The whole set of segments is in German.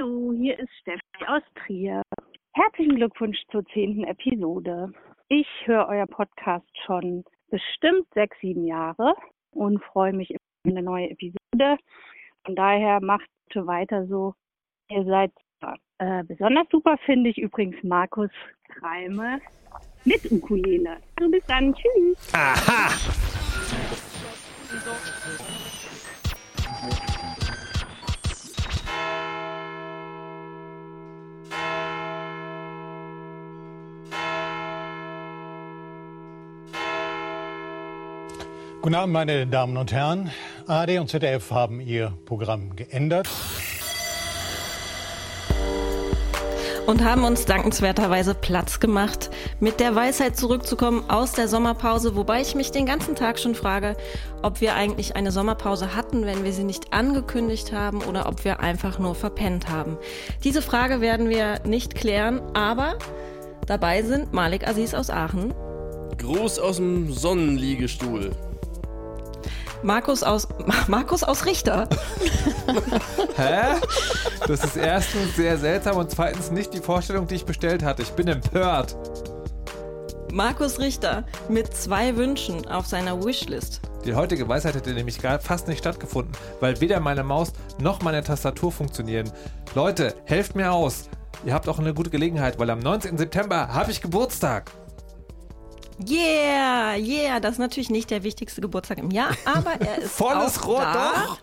Hallo, hier ist Steffi aus Trier. Herzlichen Glückwunsch zur zehnten Episode. Ich höre euer Podcast schon bestimmt sechs, sieben Jahre und freue mich über eine neue Episode. Von daher macht bitte weiter so. Ihr seid super. Äh, besonders super finde ich übrigens Markus Kreime mit Ukulele. Also bis dann. Tschüss. Aha! Guten Abend, meine Damen und Herren. ARD und ZDF haben ihr Programm geändert. und haben uns dankenswerterweise Platz gemacht, mit der Weisheit zurückzukommen aus der Sommerpause, wobei ich mich den ganzen Tag schon frage, ob wir eigentlich eine Sommerpause hatten, wenn wir sie nicht angekündigt haben oder ob wir einfach nur verpennt haben. Diese Frage werden wir nicht klären, aber dabei sind Malik Aziz aus Aachen. Gruß aus dem Sonnenliegestuhl. Markus aus Markus aus Richter. Hä? Das ist erstens sehr seltsam und zweitens nicht die Vorstellung, die ich bestellt hatte. Ich bin empört. Markus Richter mit zwei Wünschen auf seiner Wishlist. Die heutige Weisheit hätte nämlich fast nicht stattgefunden, weil weder meine Maus noch meine Tastatur funktionieren. Leute, helft mir aus. Ihr habt auch eine gute Gelegenheit, weil am 19. September habe ich Geburtstag. Yeah, yeah, das ist natürlich nicht der wichtigste Geburtstag im Jahr, aber er ist Volles auch Rohr da. doch.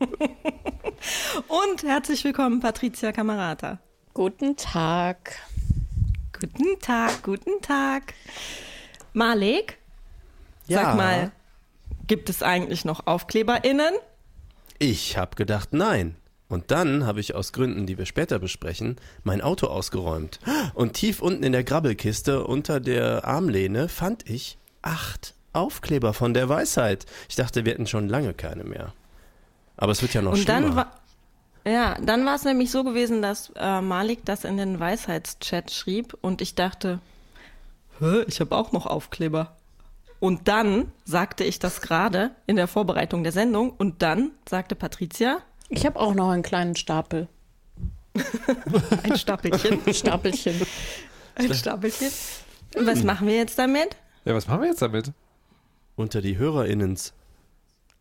Und herzlich willkommen, Patricia Kamerata. Guten Tag. Guten Tag, guten Tag. Malik, Ja. sag mal, gibt es eigentlich noch AufkleberInnen? Ich habe gedacht, nein. Und dann habe ich aus Gründen, die wir später besprechen, mein Auto ausgeräumt. Und tief unten in der Grabbelkiste unter der Armlehne fand ich acht Aufkleber von der Weisheit. Ich dachte, wir hätten schon lange keine mehr. Aber es wird ja noch Und schlimmer. dann war, ja, dann war es nämlich so gewesen, dass äh, Malik das in den Weisheitschat schrieb und ich dachte, Hä, ich habe auch noch Aufkleber. Und dann sagte ich das gerade in der Vorbereitung der Sendung und dann sagte Patricia, Ich habe auch noch einen kleinen Stapel. ein Stapelchen, Stapelchen. ein Stapelchen. Und was machen wir jetzt damit? Ja, was machen wir jetzt damit? unter die HörerInnens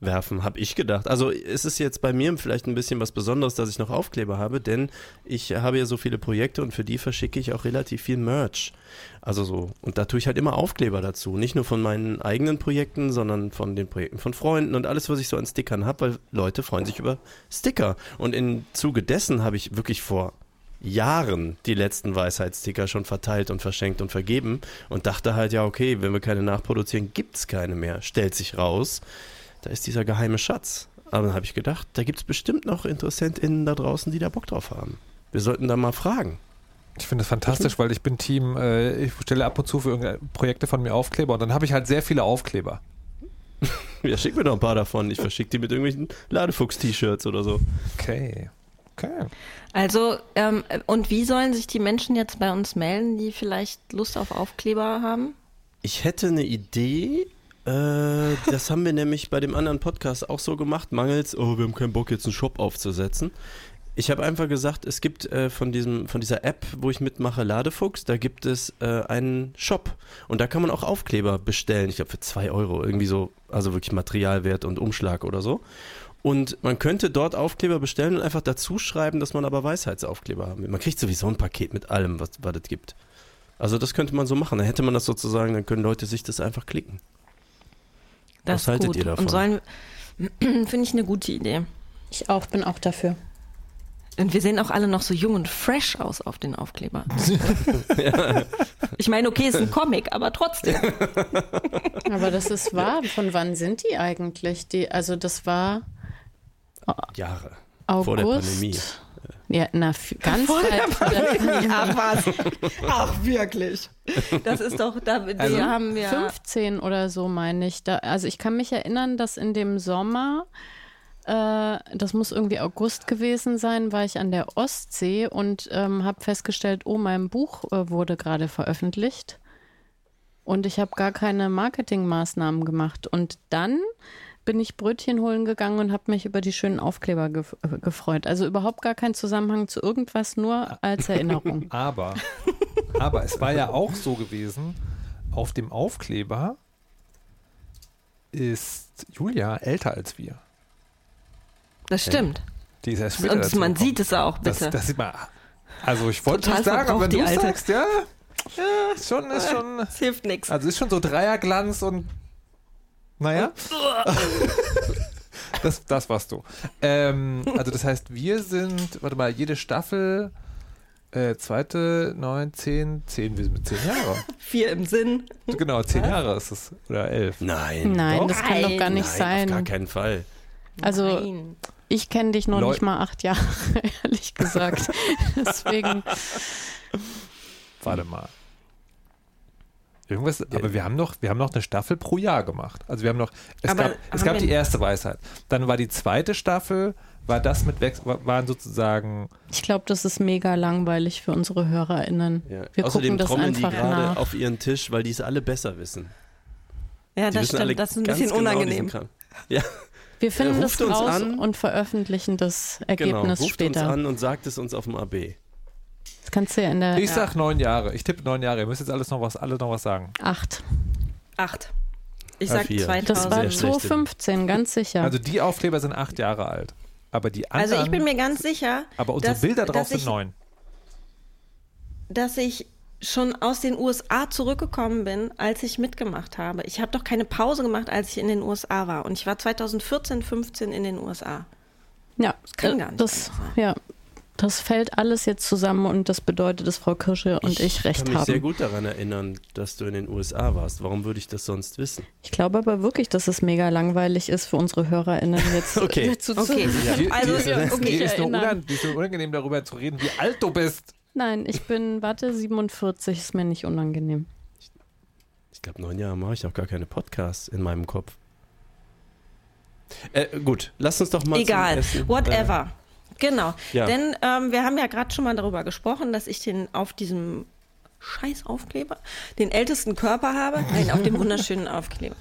werfen, habe ich gedacht. Also es ist jetzt bei mir vielleicht ein bisschen was Besonderes, dass ich noch Aufkleber habe, denn ich habe ja so viele Projekte und für die verschicke ich auch relativ viel Merch. Also so, und da tue ich halt immer Aufkleber dazu. Nicht nur von meinen eigenen Projekten, sondern von den Projekten von Freunden und alles, was ich so an Stickern habe, weil Leute freuen sich über Sticker. Und im Zuge dessen habe ich wirklich vor Jahren die letzten Weisheitssticker schon verteilt und verschenkt und vergeben und dachte halt, ja, okay, wenn wir keine nachproduzieren, gibt's keine mehr. Stellt sich raus, da ist dieser geheime Schatz. Aber dann habe ich gedacht, da gibt's bestimmt noch InteressentInnen da draußen, die da Bock drauf haben. Wir sollten da mal fragen. Ich finde das fantastisch, weil ich bin Team, äh, ich stelle ab und zu für irgendeine Projekte von mir Aufkleber und dann habe ich halt sehr viele Aufkleber. Ja, schick mir doch ein paar davon. Ich verschicke die mit irgendwelchen Ladefuchs-T-Shirts oder so. Okay. Okay. Also, ähm, und wie sollen sich die Menschen jetzt bei uns melden, die vielleicht Lust auf Aufkleber haben? Ich hätte eine Idee. Äh, das haben wir nämlich bei dem anderen Podcast auch so gemacht. Mangels, oh, wir haben keinen Bock, jetzt einen Shop aufzusetzen. Ich habe einfach gesagt, es gibt äh, von, diesem, von dieser App, wo ich mitmache, Ladefuchs, da gibt es äh, einen Shop. Und da kann man auch Aufkleber bestellen. Ich glaube für zwei Euro. Irgendwie so, also wirklich Materialwert und Umschlag oder so. Und man könnte dort Aufkleber bestellen und einfach dazu schreiben, dass man aber Weisheitsaufkleber haben will. Man kriegt sowieso ein Paket mit allem, was, was es gibt. Also das könnte man so machen. Dann hätte man das sozusagen, dann können Leute sich das einfach klicken. Das Was ist haltet gut. ihr davon? Und sollen, finde ich eine gute Idee. Ich auch, bin auch dafür. Und wir sehen auch alle noch so jung und fresh aus auf den Aufkleber. Ich meine, okay, ist ein Comic, aber trotzdem. Aber das ist wahr. Von wann sind die eigentlich? Die, also das war Jahre. August. Vor der Pandemie. Ja, na, ganz der weit. Ach was. Ach wirklich. Das ist doch, da Also haben wir. 15 oder so, meine ich. Da, also ich kann mich erinnern, dass in dem Sommer, äh, das muss irgendwie August gewesen sein, war ich an der Ostsee und ähm, habe festgestellt, oh, mein Buch äh, wurde gerade veröffentlicht. Und ich habe gar keine Marketingmaßnahmen gemacht. Und dann bin ich Brötchen holen gegangen und habe mich über die schönen Aufkleber gef äh, gefreut. Also überhaupt gar kein Zusammenhang zu irgendwas, nur als Erinnerung. Aber, aber es war ja auch so gewesen, auf dem Aufkleber ist Julia älter als wir. Das stimmt. Die ist erst später Und man gekommen. sieht es auch, Das, bitte. das sieht man. Also ich wollte Total nicht sagen, aber wenn du die Alte. sagst, ja, ja, schon, ist schon. Das hilft nichts. Also ist schon so Dreierglanz und naja. das, das warst du. Ähm, also das heißt, wir sind, warte mal, jede Staffel, äh, zweite, neun, zehn, zehn, wir sind mit zehn Jahre. Vier im Sinn. Genau, zehn Jahre ist es. Oder elf. Nein. Nein, Doch? das kann doch gar nicht Nein, auf gar sein. keinen Fall. Also Nein. ich kenne dich noch Leu- nicht mal acht Jahre, ehrlich gesagt. Deswegen, Warte mal. Irgendwas, aber wir haben noch, wir haben noch eine Staffel pro Jahr gemacht. Also wir haben noch, es Aber gab, es gab die erste Weisheit. Dann war die zweite Staffel, war das mit Wechsel, war- waren sozusagen, ich glaube, das ist mega langweilig für unsere HörerInnen. Ja. Wir Außerdem gucken das trommeln die einfach gerade nach. auf ihren Tisch, weil die es alle besser wissen. Ja, Die das stimmt. Das ist ein ganz bisschen genau unangenehm. Ja, Wir finden das ruft raus an. und veröffentlichen das genau. Ergebnis Ruft später. uns an und sagt es uns auf dem AB. Das kannst du ja in der ich sag neun Jahre. Ich tippe neun Jahre. Ihr müsst jetzt alles noch was, alle noch was sagen. acht. Acht. Ich sag vier. 2000. Das war Sehr schlecht. 2015, ganz sicher. Also die Aufkleber sind acht Jahre alt. Aber die anderen, Also ich bin mir ganz sicher, aber unsere dass- Bilder drauf dass sind ich- neun. dass ich schon aus den USA zurückgekommen bin, als ich mitgemacht habe. Ich habe doch keine Pause gemacht, als ich in den USA war. Und ich war 2014, 15 in den USA. ja, kann äh, gar nicht das, ja, das fällt alles jetzt zusammen und das bedeutet, dass Frau Kirsche und ich, recht kann mich sehr haben. gut daran erinnern, dass du in den USA warst. Warum würde ich das sonst wissen? Ich glaube aber wirklich, dass es mega langweilig ist für unsere HörerInnen jetzt Okay. äh, zu Okay. Die, Also, die, ist, wir uns die, nicht ist nur erinnern. unan, die ist nur unangenehm darüber zu reden, wie alt du bist. Nein, ich bin, warte, 47, ist mir nicht unangenehm. Ich glaube, neun Jahre mache ich noch gar keine Podcasts in meinem Kopf. Äh, gut, lass uns doch mal zum Egal, Essen, whatever. Genau. ja. Denn ähm, wir haben ja gerade schon mal darüber gesprochen, dass ich den auf diesem Scheißaufkleber den ältesten Körper habe. Nein, auf dem wunderschönen Aufkleber.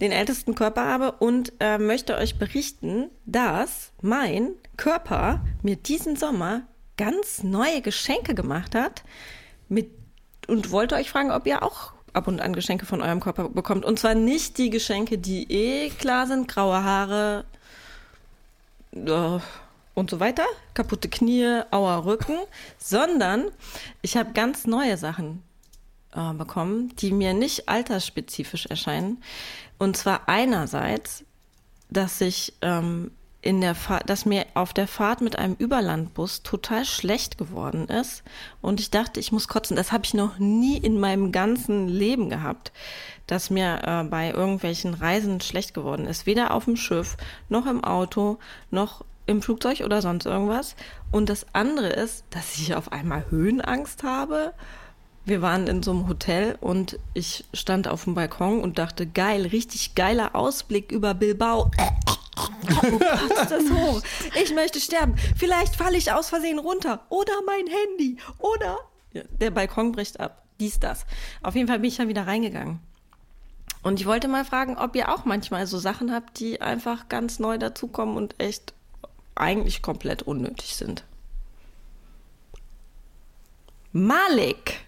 Den ältesten Körper habe und äh, möchte euch berichten, dass mein Körper mir diesen Sommer ganz neue Geschenke gemacht hat mit und wollte euch fragen, ob ihr auch ab und an Geschenke von eurem Körper bekommt. Und zwar nicht die Geschenke, die eh klar sind, graue Haare, äh, und so weiter, kaputte Knie, auer Rücken, sondern ich habe ganz neue Sachen äh, bekommen, die mir nicht altersspezifisch erscheinen. Und zwar einerseits, dass ich ähm, in der Fahrt, dass mir auf der Fahrt mit einem Überlandbus total schlecht geworden ist und ich dachte, ich muss kotzen. Das habe ich noch nie in meinem ganzen Leben gehabt, dass mir äh, bei irgendwelchen Reisen schlecht geworden ist. Weder auf dem Schiff, noch im Auto, noch im Flugzeug oder sonst irgendwas. Und das andere ist, dass ich auf einmal Höhenangst habe. Wir waren in so einem Hotel und ich stand auf dem Balkon und dachte, geil, richtig geiler Ausblick über Bilbao. Oh Gott, ist das hoch. Ich möchte sterben. Vielleicht falle ich aus Versehen runter. Oder mein Handy. Oder der Balkon bricht ab. Dies, das. Auf jeden Fall bin ich dann wieder reingegangen. Und ich wollte mal fragen, ob ihr auch manchmal so Sachen habt, die einfach ganz neu dazukommen und echt eigentlich komplett unnötig sind. Malik.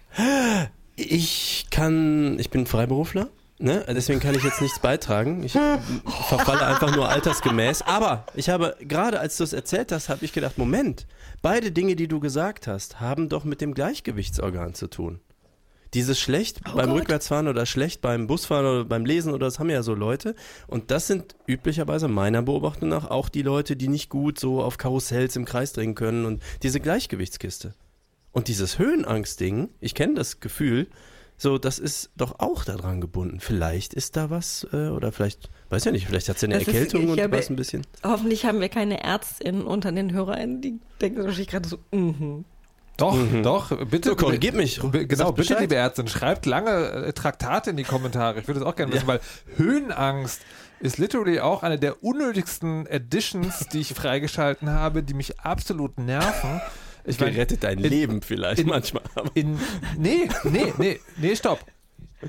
Ich kann, ich bin Freiberufler, ne? deswegen kann ich jetzt nichts beitragen. Ich verfalle einfach nur altersgemäß. Aber ich habe, gerade als du es erzählt hast, habe ich gedacht, Moment, beide Dinge, die du gesagt hast, haben doch mit dem Gleichgewichtsorgan zu tun. Dieses schlecht beim Rückwärtsfahren oder schlecht beim Busfahren oder beim Lesen oder das haben ja so Leute. Und das sind üblicherweise meiner Beobachtung nach auch die Leute, die nicht gut so auf Karussells im Kreis drehen können und diese Gleichgewichtskiste. Und dieses Höhenangst-Ding, ich kenne das Gefühl, so, das ist doch auch daran gebunden. Vielleicht ist da was, äh, oder vielleicht, weiß ja nicht, vielleicht hat sie eine Das ist- Erkältung ich und habe- was ein bisschen. Hoffentlich haben wir keine Ärztinnen unter den HörerInnen, die denken wahrscheinlich gerade so, mhm. Doch, doch, bitte. So, korrigiert mich. Genau, bitte, Bescheid. liebe Ärztin, schreibt lange äh, Traktate in die Kommentare. Ich würde das auch gerne wissen, weil Höhenangst ist literally auch eine der unnötigsten Editions, die ich freigeschalten habe, die mich absolut nerven. Ich meine, Gerettet dein in- Leben vielleicht in- manchmal. Aber in, nee, nee, nee, nee, stopp.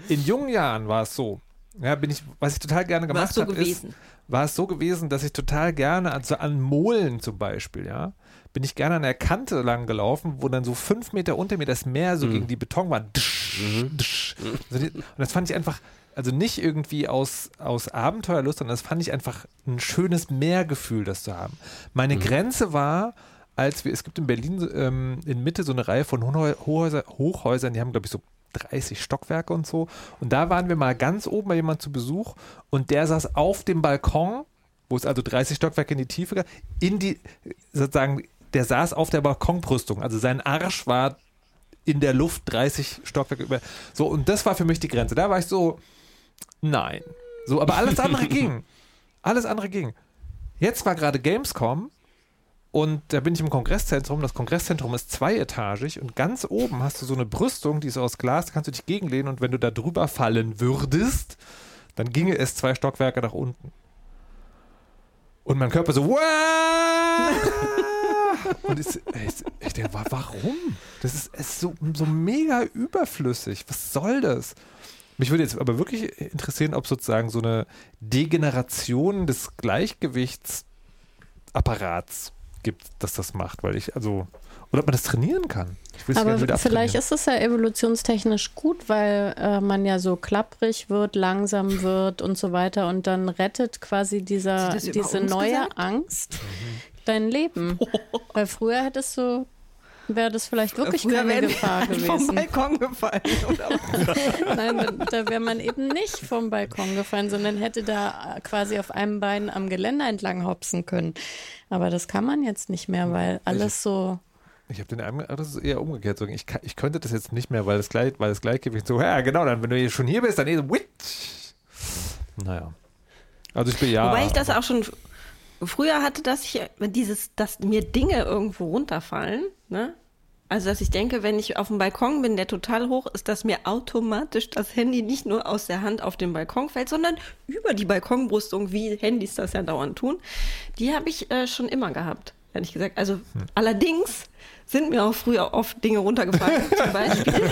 In jungen Jahren war es so, Ja, bin ich, was ich total gerne gemacht so habe, ist, war es so gewesen, dass ich total gerne, also an Molen zum Beispiel, ja, bin ich gerne an der Kante lang gelaufen, wo dann so fünf Meter unter mir das Meer so gegen die Betonwand. Dsch, dsch. Also Und das fand ich einfach, also nicht irgendwie aus, aus Abenteuerlust, sondern das fand ich einfach ein schönes Meergefühl, das zu haben. Meine Grenze war, als wir, es gibt in Berlin ähm, in Mitte so eine Reihe von Hochhäuser, Hochhäusern, die haben, glaube ich, so 30 Stockwerke und so. Und da waren wir mal ganz oben bei jemandem zu Besuch und der saß auf dem Balkon, wo es also 30 Stockwerke in die Tiefe gab, in die, sozusagen, der saß auf der Balkonbrüstung. Also sein Arsch war in der Luft 30 Stockwerke über. So, und das war für mich die Grenze. Da war ich so, nein. So, aber alles andere ging. Alles andere ging. Jetzt war gerade Gamescom und da bin ich im Kongresszentrum. Das Kongresszentrum ist zweietagig und ganz oben hast du so eine Brüstung, die ist aus Glas, da kannst du dich gegenlehnen und wenn du da drüber fallen würdest, dann ginge es zwei Stockwerke nach unten. Und mein Körper so, "Wow!" Und ich, ich, ich denke, wa- warum? Das ist, ist so, so mega überflüssig. Was soll das? Mich würde jetzt aber wirklich interessieren, ob sozusagen so eine Degeneration des Gleichgewichtsapparats gibt, dass das macht, weil ich, also, oder ob man das trainieren kann. Aber vielleicht ist es ja evolutionstechnisch gut, weil äh, man ja so klapprig wird, langsam wird und so weiter und dann rettet quasi dieser, diese neue gesagt? Angst dein Leben. Weil früher hättest du, wäre das vielleicht wirklich Früher keine Gefahr vom gewesen. Balkon gefallen. Oder? Nein, da, wäre man eben nicht vom Balkon gefallen, sondern hätte da quasi auf einem Bein am Geländer entlang hopsen können. Aber das kann man jetzt nicht mehr, weil alles so. Ich habe den Eindruck, das ist eher umgekehrt. So, Ich, kann- ich könnte das jetzt nicht mehr, weil das, Gleich, weil das Gleichgewicht so, ja, genau, dann, wenn du hier schon hier bist, dann eh so, witsch. Naja. Also ich bin ja. Wobei ich das auch schon früher hatte, dass ich dieses, dass mir Dinge irgendwo runterfallen, ne? Also, dass ich denke, wenn ich auf dem Balkon bin, der total hoch ist, dass mir automatisch das Handy nicht nur aus der Hand auf den Balkon fällt, sondern über die Balkonbrüstung, wie Handys das ja dauernd tun. Die habe ich äh, schon immer gehabt, ehrlich gesagt. Also, allerdings sind mir auch früher oft Dinge runtergefallen, zum Beispiel.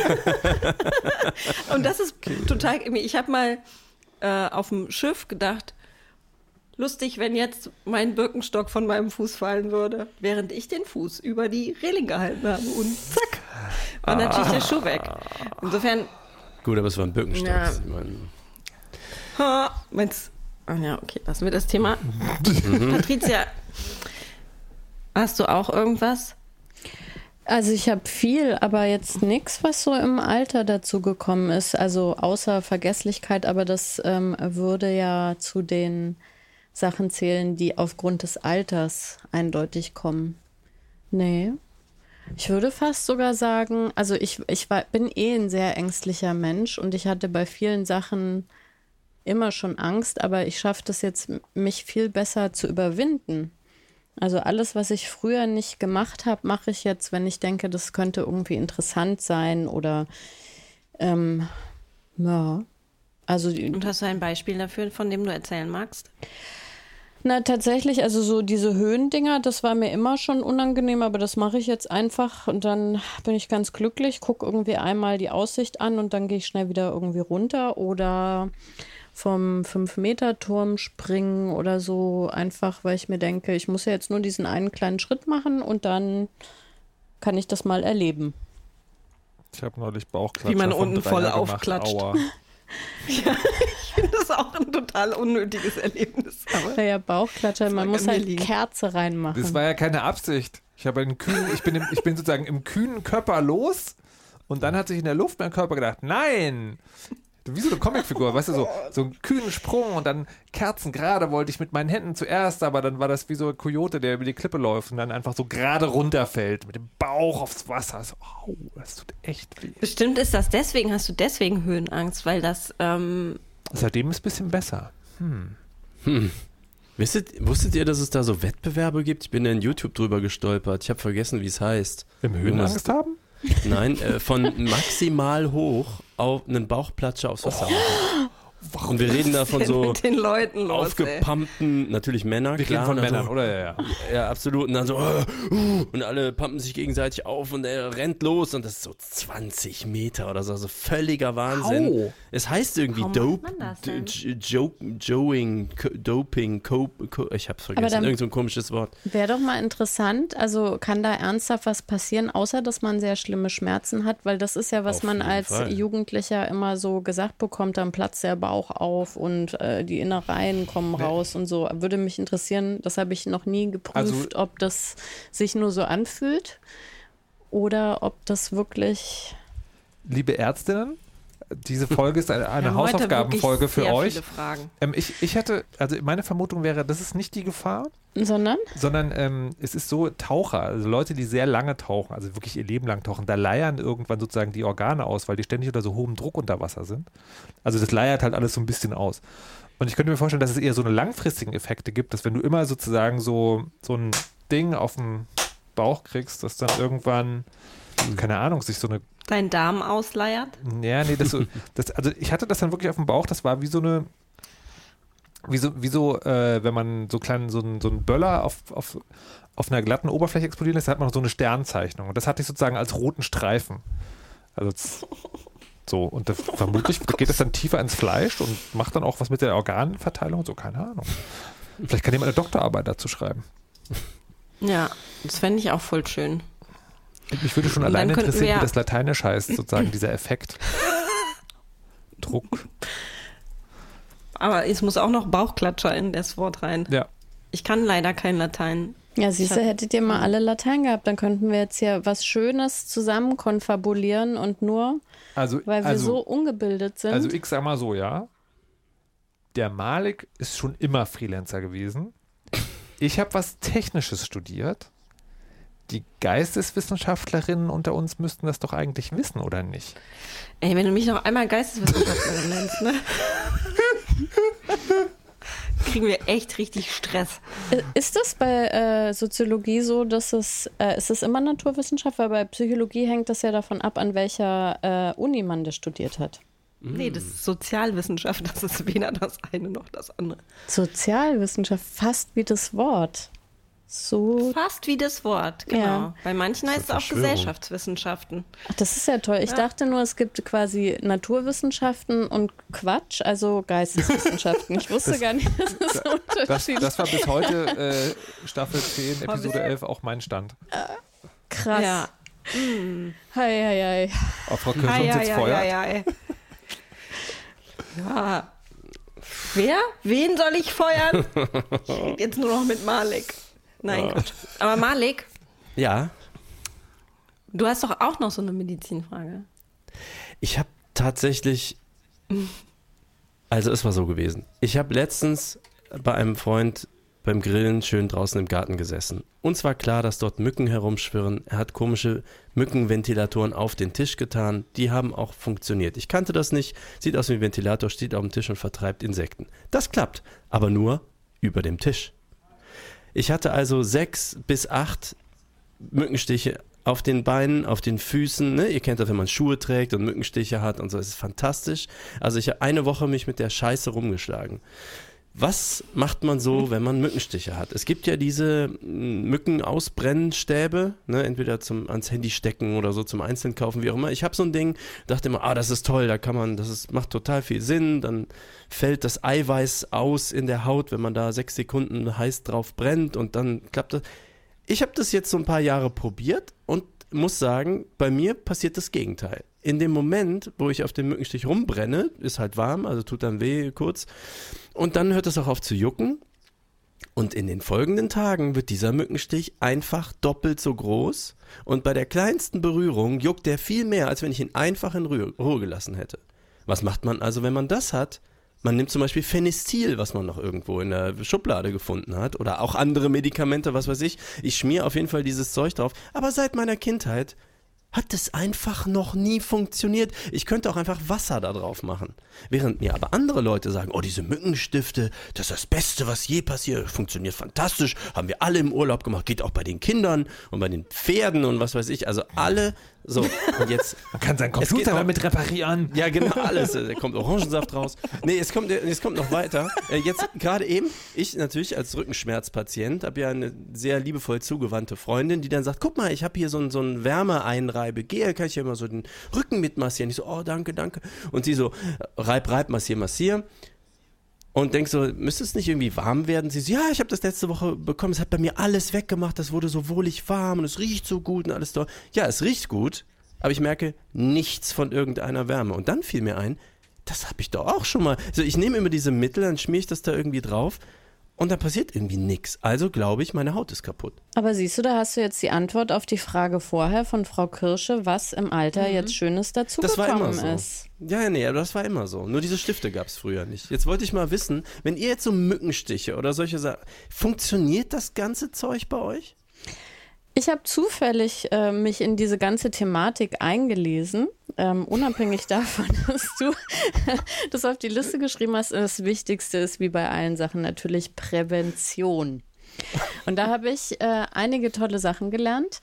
Und das ist total, ich habe mal äh, auf dem Schiff gedacht, lustig, wenn jetzt mein Birkenstock von meinem Fuß fallen würde, während ich den Fuß über die Reling gehalten habe und zack, war natürlich der Schuh weg. Insofern, Gut, aber es war ein Birkenstock. Ja. Ha, meinst Ah ja, okay, lassen wir das Thema. Patricia, hast du auch irgendwas? Also ich habe viel, aber jetzt nichts, was so im Alter dazu gekommen ist. Also außer Vergesslichkeit, aber das ähm, würde ja zu den Sachen zählen, die aufgrund des Alters eindeutig kommen. Nee. Ich würde fast sogar sagen, also ich, ich war, bin eh ein sehr ängstlicher Mensch und ich hatte bei vielen Sachen immer schon Angst, aber ich schaffe das jetzt, mich viel besser zu überwinden. Also alles, was ich früher nicht gemacht habe, mache ich jetzt, wenn ich denke, das könnte irgendwie interessant sein oder ähm, ja. Also Und hast du ein Beispiel dafür, von dem du erzählen magst? Na, tatsächlich, also so diese Höhendinger, das war mir immer schon unangenehm, aber das mache ich jetzt einfach und dann bin ich ganz glücklich, gucke irgendwie einmal die Aussicht an und dann gehe ich schnell wieder irgendwie runter oder vom 5-Meter-Turm springen oder so, einfach weil ich mir denke, ich muss ja jetzt nur diesen einen kleinen Schritt machen und dann kann ich das mal erleben. Ich habe neulich Bauchklatscher Wie man von unten voll aufklatscht. Aua. Ich finde das auch ein total unnötiges Erlebnis. Aber Ja, ja, Bauchklatscher, man muss halt liegen. Kerze reinmachen. Das war ja keine Absicht. Ich habe einen kühnen, ich bin, im, ich bin sozusagen im kühnen Körper los und dann hat sich in der Luft mein Körper gedacht, nein! Wie so eine Comicfigur, weißt du, so, so einen kühnen Sprung und dann Kerzen gerade wollte ich mit meinen Händen zuerst, aber dann war das wie so ein Kojote, der über die Klippe läuft und dann einfach so gerade runterfällt, mit dem Bauch aufs Wasser. So, au, das tut echt weh. bestimmt ist das deswegen, hast du deswegen Höhenangst, weil das, ähm, Seitdem ist es ein bisschen besser. Wisstet, wusstet ihr, dass es da so Wettbewerbe gibt? Ich bin in YouTube drüber gestolpert. Ich habe vergessen, wie es heißt. Im Höhenangst haben? Nein, äh, von maximal hoch auf einen Bauchplatscher aufs Wasser machen. Und wir reden da von so mit den Leuten los, ey? aufgepumpten, natürlich Männer, Wir klar. reden von dann Männern, so, oder? Ja, ja. Ja, absolut. Und dann so, äh, uh, und alle pumpen sich gegenseitig auf und er rennt los und das ist so 20 Meter oder so, also völliger Wahnsinn. Au. Es heißt irgendwie Warum Dope, Jo- Joing, Doping, Cope, Co ich hab's vergessen, dann- irgend so ein komisches Wort. Wäre doch mal interessant, also kann da ernsthaft was passieren, außer dass man sehr schlimme Schmerzen hat, weil das ist ja, was Auf man als Fall. Jugendlicher immer so gesagt bekommt, dann platzt der Bauch auf und äh, die Innereien kommen raus und so. Würde mich interessieren, das habe ich noch nie geprüft, Also- ob das sich nur so anfühlt oder ob das wirklich Liebe Ärztinnen, diese Folge ist eine, eine Hausaufgabenfolge für sehr euch. Viele Fragen. Ähm, ich, ich hätte, also meine Vermutung wäre, das ist nicht die Gefahr, sondern sondern ähm, es ist so, Taucher, also Leute, die sehr lange tauchen, also wirklich ihr Leben lang tauchen, da leiern irgendwann sozusagen die Organe aus, weil die ständig unter so hohem Druck unter Wasser sind. Also das leiert halt alles so ein bisschen aus. Und ich könnte mir vorstellen, dass es eher so eine langfristigen Effekte gibt, dass wenn du immer sozusagen so, so ein Ding auf den Bauch kriegst, dass dann irgendwann, keine Ahnung, sich so eine Dein Darm ausleiert? ja, nee, das so, das, also ich hatte das dann wirklich auf dem Bauch, das war wie so eine, wie so, wie so äh, wenn man so kleinen, so einen so einen Böller auf, auf, auf einer glatten Oberfläche explodieren lässt, dann hat man noch so eine Sternzeichnung. Und das hatte ich sozusagen als roten Streifen. Also so, und das, vermutlich geht es dann tiefer ins Fleisch und macht dann auch was mit der Organverteilung und so, keine Ahnung. Vielleicht kann jemand eine Doktorarbeit dazu schreiben. Ja, das fände ich auch voll schön. Mich würde schon alleine interessieren, wir- wie das Lateinisch heißt, sozusagen dieser Effekt. Druck. Aber es muss auch noch Bauchklatscher in das Wort rein. Ja. Ich kann leider kein Latein. Ja, siehst du, hättet ihr mal alle Latein gehabt, dann könnten wir jetzt hier was Schönes zusammen konfabulieren und nur, Also, weil wir also, so ungebildet sind. Also ich sag mal so, ja. Der Malik ist schon immer Freelancer gewesen. Ich habe was Technisches studiert. Die Geisteswissenschaftlerinnen unter uns müssten das doch eigentlich wissen, oder nicht? Ey, wenn du mich noch einmal Geisteswissenschaftlerin nennst, ne? Kriegen wir echt richtig Stress. I- Ist das bei äh, Soziologie so, dass es, äh, ist es immer Naturwissenschaft? Weil bei Psychologie hängt das ja davon ab, an welcher äh, Uni man das studiert hat. Nee, das ist Sozialwissenschaft, das ist weder das eine noch das andere. Sozialwissenschaft, fast wie das Wort. So, Fast wie das Wort, genau. Ja. Bei manchen heißt es auch. Gesellschaftswissenschaften. ach, das ist ja toll. Ich dachte nur, es gibt quasi Naturwissenschaften und Quatsch, also Geisteswissenschaften. Ich wusste gar nicht, dass es so Das, Unterschiede das war bis heute äh, Staffel 10, Episode 11 auch mein Stand. Krass. Ja. Hei, hei, hei. Auf Frau Ei, Kirschund ei, sitzt ei, Feuer. ei, ei. Ja. Wer? Wen soll ich feuern? Ich rede jetzt nur noch mit Malik. Nein, Quatsch. Aber Malik, Ja, du hast doch auch noch so eine Medizinfrage. ich habe tatsächlich, also es war so gewesen. Ich habe letztens bei einem Freund beim Grillen schön draußen im Garten gesessen. Uns war klar, dass dort Mücken herumschwirren. Er hat komische Mückenventilatoren auf den Tisch getan. Die haben auch funktioniert. Ich kannte das nicht. Sieht aus wie ein Ventilator, steht auf dem Tisch und vertreibt Insekten. Das klappt, aber nur über dem Tisch. Ich hatte also sechs bis acht Mückenstiche auf den Beinen, auf den Füßen. Ne? Ihr kennt das, wenn man Schuhe trägt und Mückenstiche hat und so. Es ist fantastisch. Also ich habe eine Woche mich mit der Scheiße rumgeschlagen. Was macht man so, wenn man Mückenstiche hat? Es gibt ja diese mm, Mückenausbrennstäbe, ne? entweder zum ans Handy stecken oder so zum Einzelnen kaufen, wie auch immer. Ich habe so ein Ding, dachte immer, ah, das ist toll, da kann man, das ist, macht total viel Sinn. Dann fällt das Eiweiß aus in der Haut, wenn man da sechs Sekunden heiß drauf brennt und dann klappt das. Ich habe das jetzt so ein paar Jahre probiert und muss sagen, bei mir passiert das Gegenteil. In dem Moment, wo ich auf dem Mückenstich rumbrenne, ist halt warm, also tut dann weh kurz. Und dann hört es auch auf zu jucken. Und in den folgenden Tagen wird dieser Mückenstich einfach doppelt so groß. Und bei der kleinsten Berührung juckt der viel mehr, als wenn ich ihn einfach in Ruhe gelassen hätte. Was macht man also, wenn man das hat? Man nimmt zum Beispiel Phenestil, was man noch irgendwo in der Schublade gefunden hat, oder auch andere Medikamente, was weiß ich. Ich schmier auf jeden Fall dieses Zeug drauf. Aber seit meiner Kindheit hat es einfach noch nie funktioniert. Ich könnte auch einfach Wasser da drauf machen. Während mir aber andere Leute sagen, oh, diese Mückenstifte, das ist das Beste, was je passiert, funktioniert fantastisch, haben wir alle im Urlaub gemacht, geht auch bei den Kindern und bei den Pferden und was weiß ich. Also alle so, und jetzt. Man kann seinen Computer damit reparieren. Ja, genau, alles. Da kommt Orangensaft raus. Nee, es kommt, es kommt noch weiter. Äh, jetzt gerade eben, ich natürlich als Rückenschmerzpatient habe ja eine sehr liebevoll zugewandte Freundin, die dann sagt: Guck mal, ich habe hier so ein, so ein Wärmeeinreibegel, kann ich ja immer so den Rücken mitmassieren. Ich so: Oh, danke, danke. Und sie so: Reib, reib, massier, massier und denkst so, müsste es nicht irgendwie warm werden? Sie so, ja, ich habe das letzte Woche bekommen, es hat bei mir alles weggemacht, das wurde so wohlig warm und es riecht so gut und alles toll. Ja, es riecht gut, aber ich merke nichts von irgendeiner Wärme. Und dann fiel mir ein, das habe ich doch auch schon mal. Also ich nehme immer diese Mittel, dann schmier ich das da irgendwie drauf und da passiert irgendwie nichts. Also glaube ich, meine Haut ist kaputt. Aber siehst du, da hast du jetzt die Antwort auf die Frage vorher von Frau Kirsche, was im Alter mhm. jetzt Schönes dazugekommen so. ist. Ja, nee, aber das war immer so. Nur diese Stifte gab es früher nicht. Jetzt wollte ich mal wissen, wenn ihr jetzt so Mückenstiche oder solche Sachen, funktioniert das ganze Zeug bei euch? Ich habe zufällig äh, mich in diese ganze Thematik eingelesen, ähm, unabhängig davon, dass du das auf die Liste geschrieben hast. Das Wichtigste ist wie bei allen Sachen natürlich Prävention. Und da habe ich äh, einige tolle Sachen gelernt,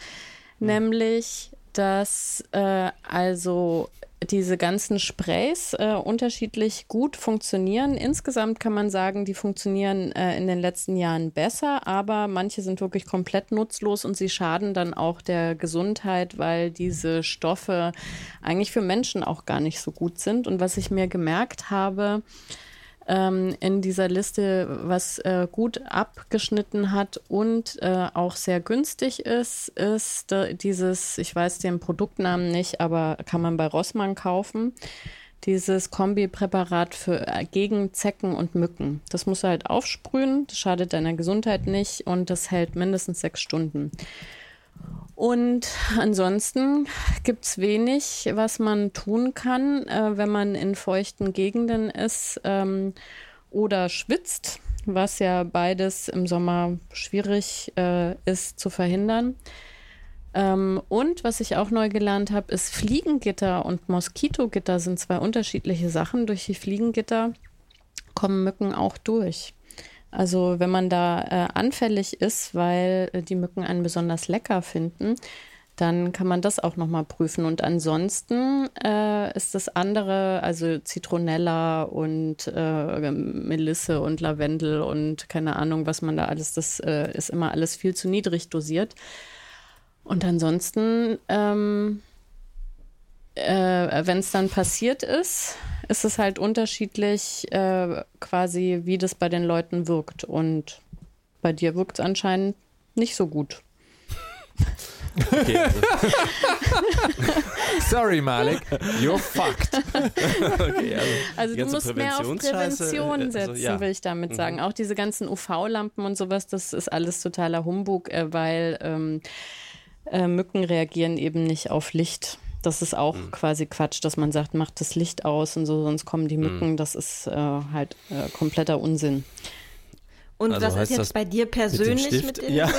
nämlich dass äh, also diese ganzen Sprays äh, unterschiedlich gut funktionieren. Insgesamt kann man sagen, die funktionieren äh, in den letzten Jahren besser, aber manche sind wirklich komplett nutzlos und sie schaden dann auch der Gesundheit, weil diese Stoffe eigentlich für Menschen auch gar nicht so gut sind. Und was ich mir gemerkt habe, ähm, in dieser Liste, was äh, gut abgeschnitten hat und äh, auch sehr günstig ist, ist äh, dieses, ich weiß den Produktnamen nicht, aber kann man bei Rossmann kaufen. Dieses Kombipräparat für äh, gegen Zecken und Mücken. Das muss er halt aufsprühen, das schadet deiner Gesundheit nicht und das hält mindestens sechs Stunden. Und ansonsten gibt es wenig, was man tun kann, äh, wenn man in feuchten Gegenden ist ähm, oder schwitzt, was ja beides im Sommer schwierig äh, ist zu verhindern. Ähm, und was ich auch neu gelernt habe, ist Fliegengitter und Moskitogitter sind zwei unterschiedliche Sachen. Durch die Fliegengitter kommen Mücken auch durch. Also wenn man da äh, anfällig ist, weil äh, die Mücken einen besonders lecker finden, dann kann man das auch nochmal prüfen. Und ansonsten äh, ist das andere, also Zitronella und äh, Melisse und Lavendel und keine Ahnung, was man da alles, das äh, ist immer alles viel zu niedrig dosiert. Und ansonsten, ähm, äh, wenn es dann passiert ist, ist es halt unterschiedlich, äh, quasi, wie das bei den Leuten wirkt. Und bei dir wirkt es anscheinend nicht so gut. Okay, also. Sorry, Malik, you're fucked. okay, also, also du musst mehr auf Prävention äh, setzen, also, ja. will ich damit sagen. Mhm. Auch diese ganzen UV-Lampen und sowas, das ist alles totaler Humbug, äh, weil ähm, äh, Mücken reagieren eben nicht auf Licht. Das ist auch mhm. quasi Quatsch, dass man sagt, macht das Licht aus und so, sonst kommen die mhm. Mücken. Mhm. Das ist äh, halt äh, kompletter Unsinn. Und also was ist jetzt bei dir persönlich mit, mit den ja.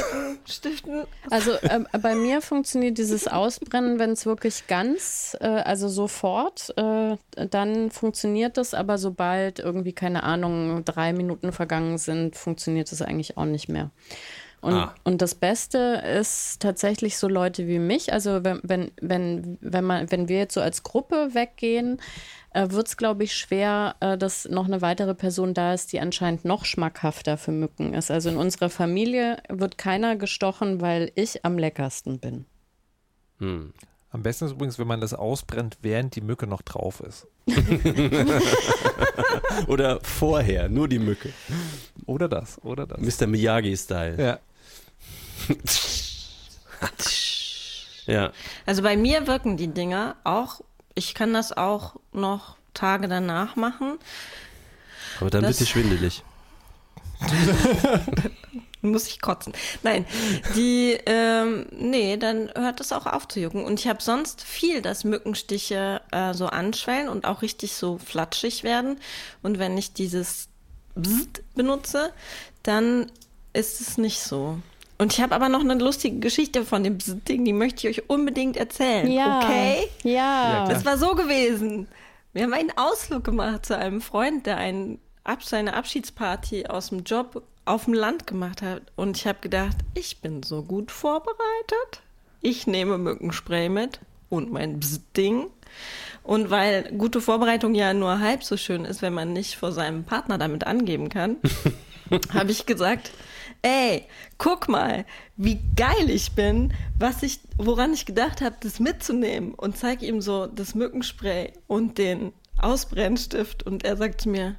Stiften? Also äh, bei mir funktioniert dieses Ausbrennen, wenn es wirklich ganz, äh, also sofort, äh, dann funktioniert das, aber sobald irgendwie, keine Ahnung, drei Minuten vergangen sind, funktioniert das eigentlich auch nicht mehr. Und, ah. und das Beste ist tatsächlich so Leute wie mich. Also wenn, wenn, wenn, wenn, man, wenn wir jetzt so als Gruppe weggehen, äh, wird es, glaube ich, schwer, äh, dass noch eine weitere Person da ist, die anscheinend noch schmackhafter für Mücken ist. Also in unserer Familie wird keiner gestochen, weil ich am leckersten bin. Hm. Am besten ist übrigens, wenn man das ausbrennt, während die Mücke noch drauf ist. oder vorher, nur die Mücke. Oder das, oder das. Mr. Miyagi-Style. Ja. Ja. Also bei mir wirken die Dinger auch, ich kann das auch noch Tage danach machen. Aber dann das, wird die schwindelig. muss ich kotzen. Nein, die, ähm, nee, dann hört es auch auf zu jucken. Und ich habe sonst viel, dass Mückenstiche äh, so anschwellen und auch richtig so flatschig werden. Und wenn ich dieses Bzzt benutze, dann ist es nicht so. Und ich habe aber noch eine lustige Geschichte von dem Ding, die möchte ich euch unbedingt erzählen. Ja. Okay? Ja. Das war so gewesen. Wir haben einen Ausflug gemacht zu einem Freund, der einen, Ab- seine Abschiedsparty aus dem Job auf dem Land gemacht hat. Und ich habe gedacht, ich bin so gut vorbereitet. Ich nehme Mückenspray mit und mein Bzz-Ding. Und weil gute Vorbereitung ja nur halb so schön ist, wenn man nicht vor seinem Partner damit angeben kann, habe ich gesagt, ey, guck mal, wie geil ich bin, was ich, woran ich gedacht habe, das mitzunehmen. Und zeige ihm so das Mückenspray und den Ausbrennstift. Und er sagt zu mir,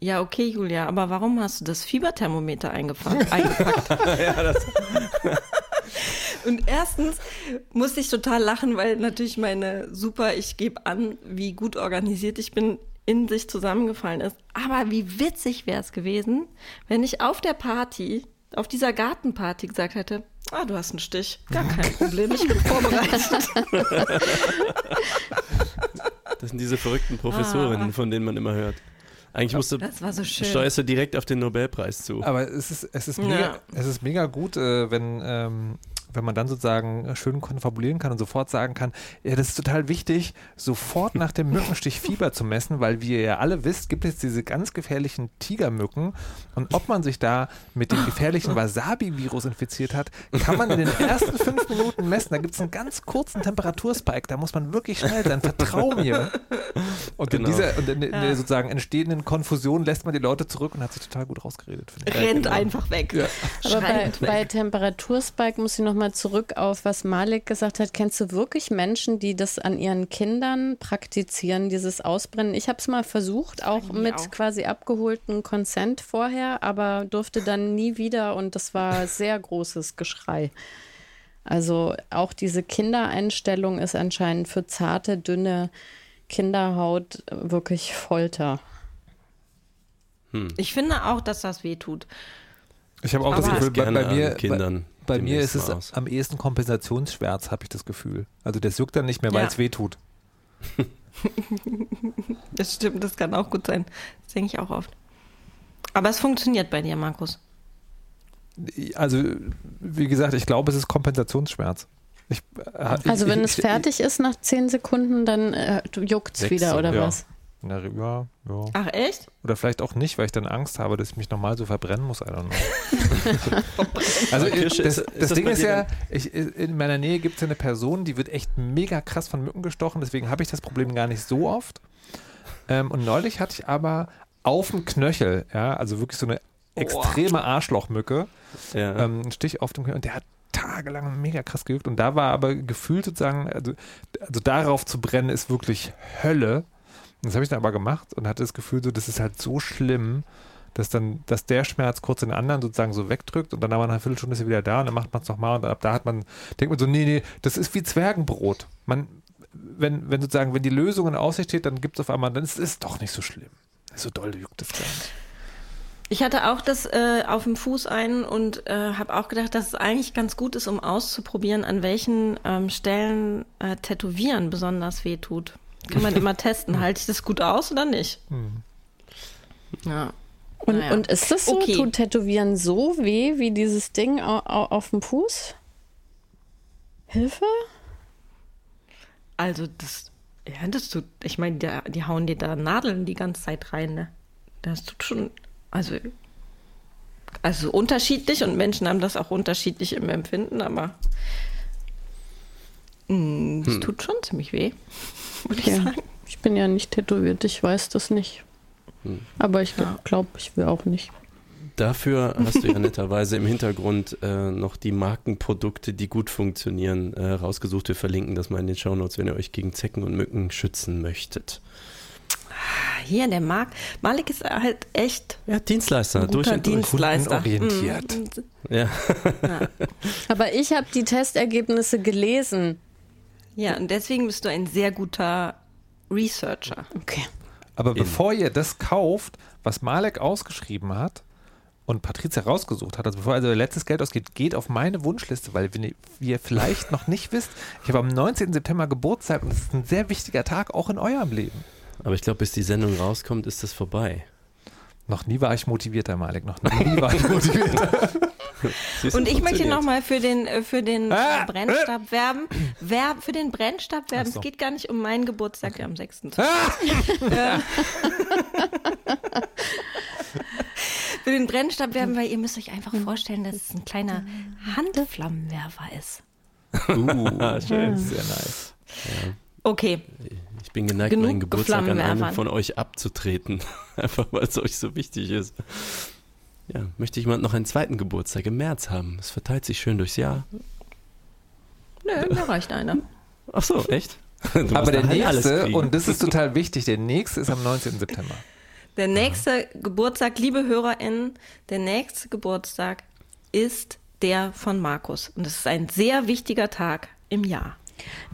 ja, okay, Julia, aber warum hast du das Fieberthermometer eingepackt? Und erstens musste ich total lachen, weil natürlich meine super, ich gebe an, wie gut organisiert ich bin, in sich zusammengefallen ist. Aber wie witzig wäre es gewesen, wenn ich auf der Party, auf dieser Gartenparty gesagt hätte, ah, du hast einen Stich, gar kein Problem, ich bin vorbereitet. Das sind diese verrückten Professorinnen, von denen man immer hört. Eigentlich musst du, Das war so schön. steuerst du direkt auf den Nobelpreis zu. Aber es ist, es ist, mega, Ja. es ist mega gut, äh, wenn, ähm, wenn man dann sozusagen schön konfabulieren kann und sofort sagen kann, ja, das ist total wichtig, sofort nach dem Mückenstich Fieber zu messen, weil wie ihr ja alle wisst, gibt es diese ganz gefährlichen Tigermücken und ob man sich da mit dem gefährlichen Wasabi-Virus infiziert hat, kann man in den ersten fünf Minuten messen. Da gibt es einen ganz kurzen Temperaturspike, da muss man wirklich schnell sein, vertrau mir. Und Genau. in dieser und in, in der sozusagen entstehenden Konfusion lässt man die Leute zurück und hat sich total gut rausgeredet. Rennt einfach weg. Aber bei, weg. bei Temperaturspike muss ich nochmal zurück auf, was Malik gesagt hat. Kennst du wirklich Menschen, die das an ihren Kindern praktizieren, dieses Ausbrennen? Ich habe es mal versucht, auch mit auch. quasi abgeholten Consent vorher, aber durfte dann nie wieder und das war sehr großes Geschrei. Also auch diese Kindereinstellung ist anscheinend für zarte, dünne Kinderhaut wirklich Folter. Ich finde auch, dass das weh tut. Ich habe auch das Aber- Gefühl, bei, gerne bei mir, bei, bei mir ist es aus. am ehesten Kompensationsschmerz, habe ich das Gefühl. Also das juckt dann nicht mehr, weil Ja. es weh tut. Das stimmt, das kann auch gut sein. Das denke ich auch oft. Aber es funktioniert bei dir, Markus. Also wie gesagt, ich glaube, es ist Kompensationsschmerz. Ich, äh, Also ich, wenn ich, es fertig ist nach zehn Sekunden, dann äh, juckt es wieder oder ja. was? Na, ja, ja. Ach, echt? Oder vielleicht auch nicht, weil ich dann Angst habe, dass ich mich nochmal so verbrennen muss. I don't know. also Kirsche, das, ist- das, ist das Ding ist ja, ich, in meiner Nähe gibt es ja eine Person, die wird echt mega krass von Mücken gestochen. Deswegen habe ich das Problem gar nicht so oft. Ähm, und neulich hatte ich aber auf dem Knöchel, ja, also wirklich so eine extreme Arschlochmücke, Ja. ähm, einen Stich auf dem Knöchel und der hat tagelang mega krass gejuckt und da war aber gefühlt sozusagen, also, also darauf zu brennen ist wirklich Hölle. Das habe ich dann aber gemacht und hatte das Gefühl, so, das ist halt so schlimm, dass dann, dass der Schmerz kurz den anderen sozusagen so wegdrückt und dann aber einer Viertelstunde ist er wieder da und dann macht man es nochmal und ab da hat man, denkt man so, nee, nee, das ist wie Zwergenbrot. Man, wenn, wenn sozusagen, wenn die Lösung in Aussicht steht, dann gibt es auf einmal, dann ist es doch nicht so schlimm. So doll juckt es gar nicht. Ich hatte auch das äh, auf dem Fuß ein und äh, habe auch gedacht, dass es eigentlich ganz gut ist, um auszuprobieren, an welchen ähm, Stellen äh, Tätowieren besonders weh tut. Kann man immer testen, halte ich das gut aus oder nicht? Ja. Und, Naja. und ist das so? Okay. Tut Tätowieren so weh wie dieses Ding au, au, auf dem Fuß? Hilfe? Also das, ja, das tut, ich meine, die, die hauen dir da Nadeln die ganze Zeit rein, ne? Das tut schon, also, also unterschiedlich und Menschen haben das auch unterschiedlich im Empfinden, aber mh, es tut schon ziemlich weh, würde ich Ja. sagen. Ich bin ja nicht tätowiert, ich weiß das nicht. Aber ich glaube, ich will auch nicht. Dafür hast du ja netterweise im Hintergrund äh, noch die Markenprodukte, die gut funktionieren, äh, rausgesucht. Wir verlinken das mal in den Shownotes, wenn ihr euch gegen Zecken und Mücken schützen möchtet. Hier, der Mark, Malik ist halt echt Ja, Dienstleister, ein durch und durch. Dienstleister. kundenorientiert. Mhm. Ja. Aber ich habe die Testergebnisse gelesen. Ja, und deswegen bist du ein sehr guter Researcher. Okay. Aber bevor ihr das kauft, was Malek ausgeschrieben hat und Patricia rausgesucht hat, also bevor ihr letztes Geld ausgeht, geht auf meine Wunschliste, weil wenn ihr, wie ihr vielleicht noch nicht wisst, ich habe am 19. September Geburtstag und es ist ein sehr wichtiger Tag auch in eurem Leben. Aber ich glaube, bis die Sendung rauskommt, ist das vorbei. Noch nie war ich motivierter, Malek. Noch nie war ich motivierter. Und ich möchte nochmal für den, äh, für den äh, Ah! Brennstab werben. Wer, für den Brennstab werben. So. Es geht gar nicht um meinen Geburtstag, der am 6. für den Brennstab werben, weil ihr müsst euch einfach vorstellen, dass es ein kleiner Handflammenwerfer ist. Uh, schön. Sehr nice. Okay, Ich bin geneigt, Genug meinen Geburtstag an Flammenwerfern. von euch abzutreten. Einfach weil es euch so wichtig ist. Ja, möchte jemand noch einen zweiten Geburtstag im März haben? Es verteilt sich schön durchs Jahr. nö, mir reicht einer. Ach so, echt? Du Aber der nächste, und das ist total wichtig, der nächste ist am 19. September. Der nächste Geburtstag, liebe HörerInnen, der nächste Geburtstag ist der von Markus. Und es ist ein sehr wichtiger Tag im Jahr.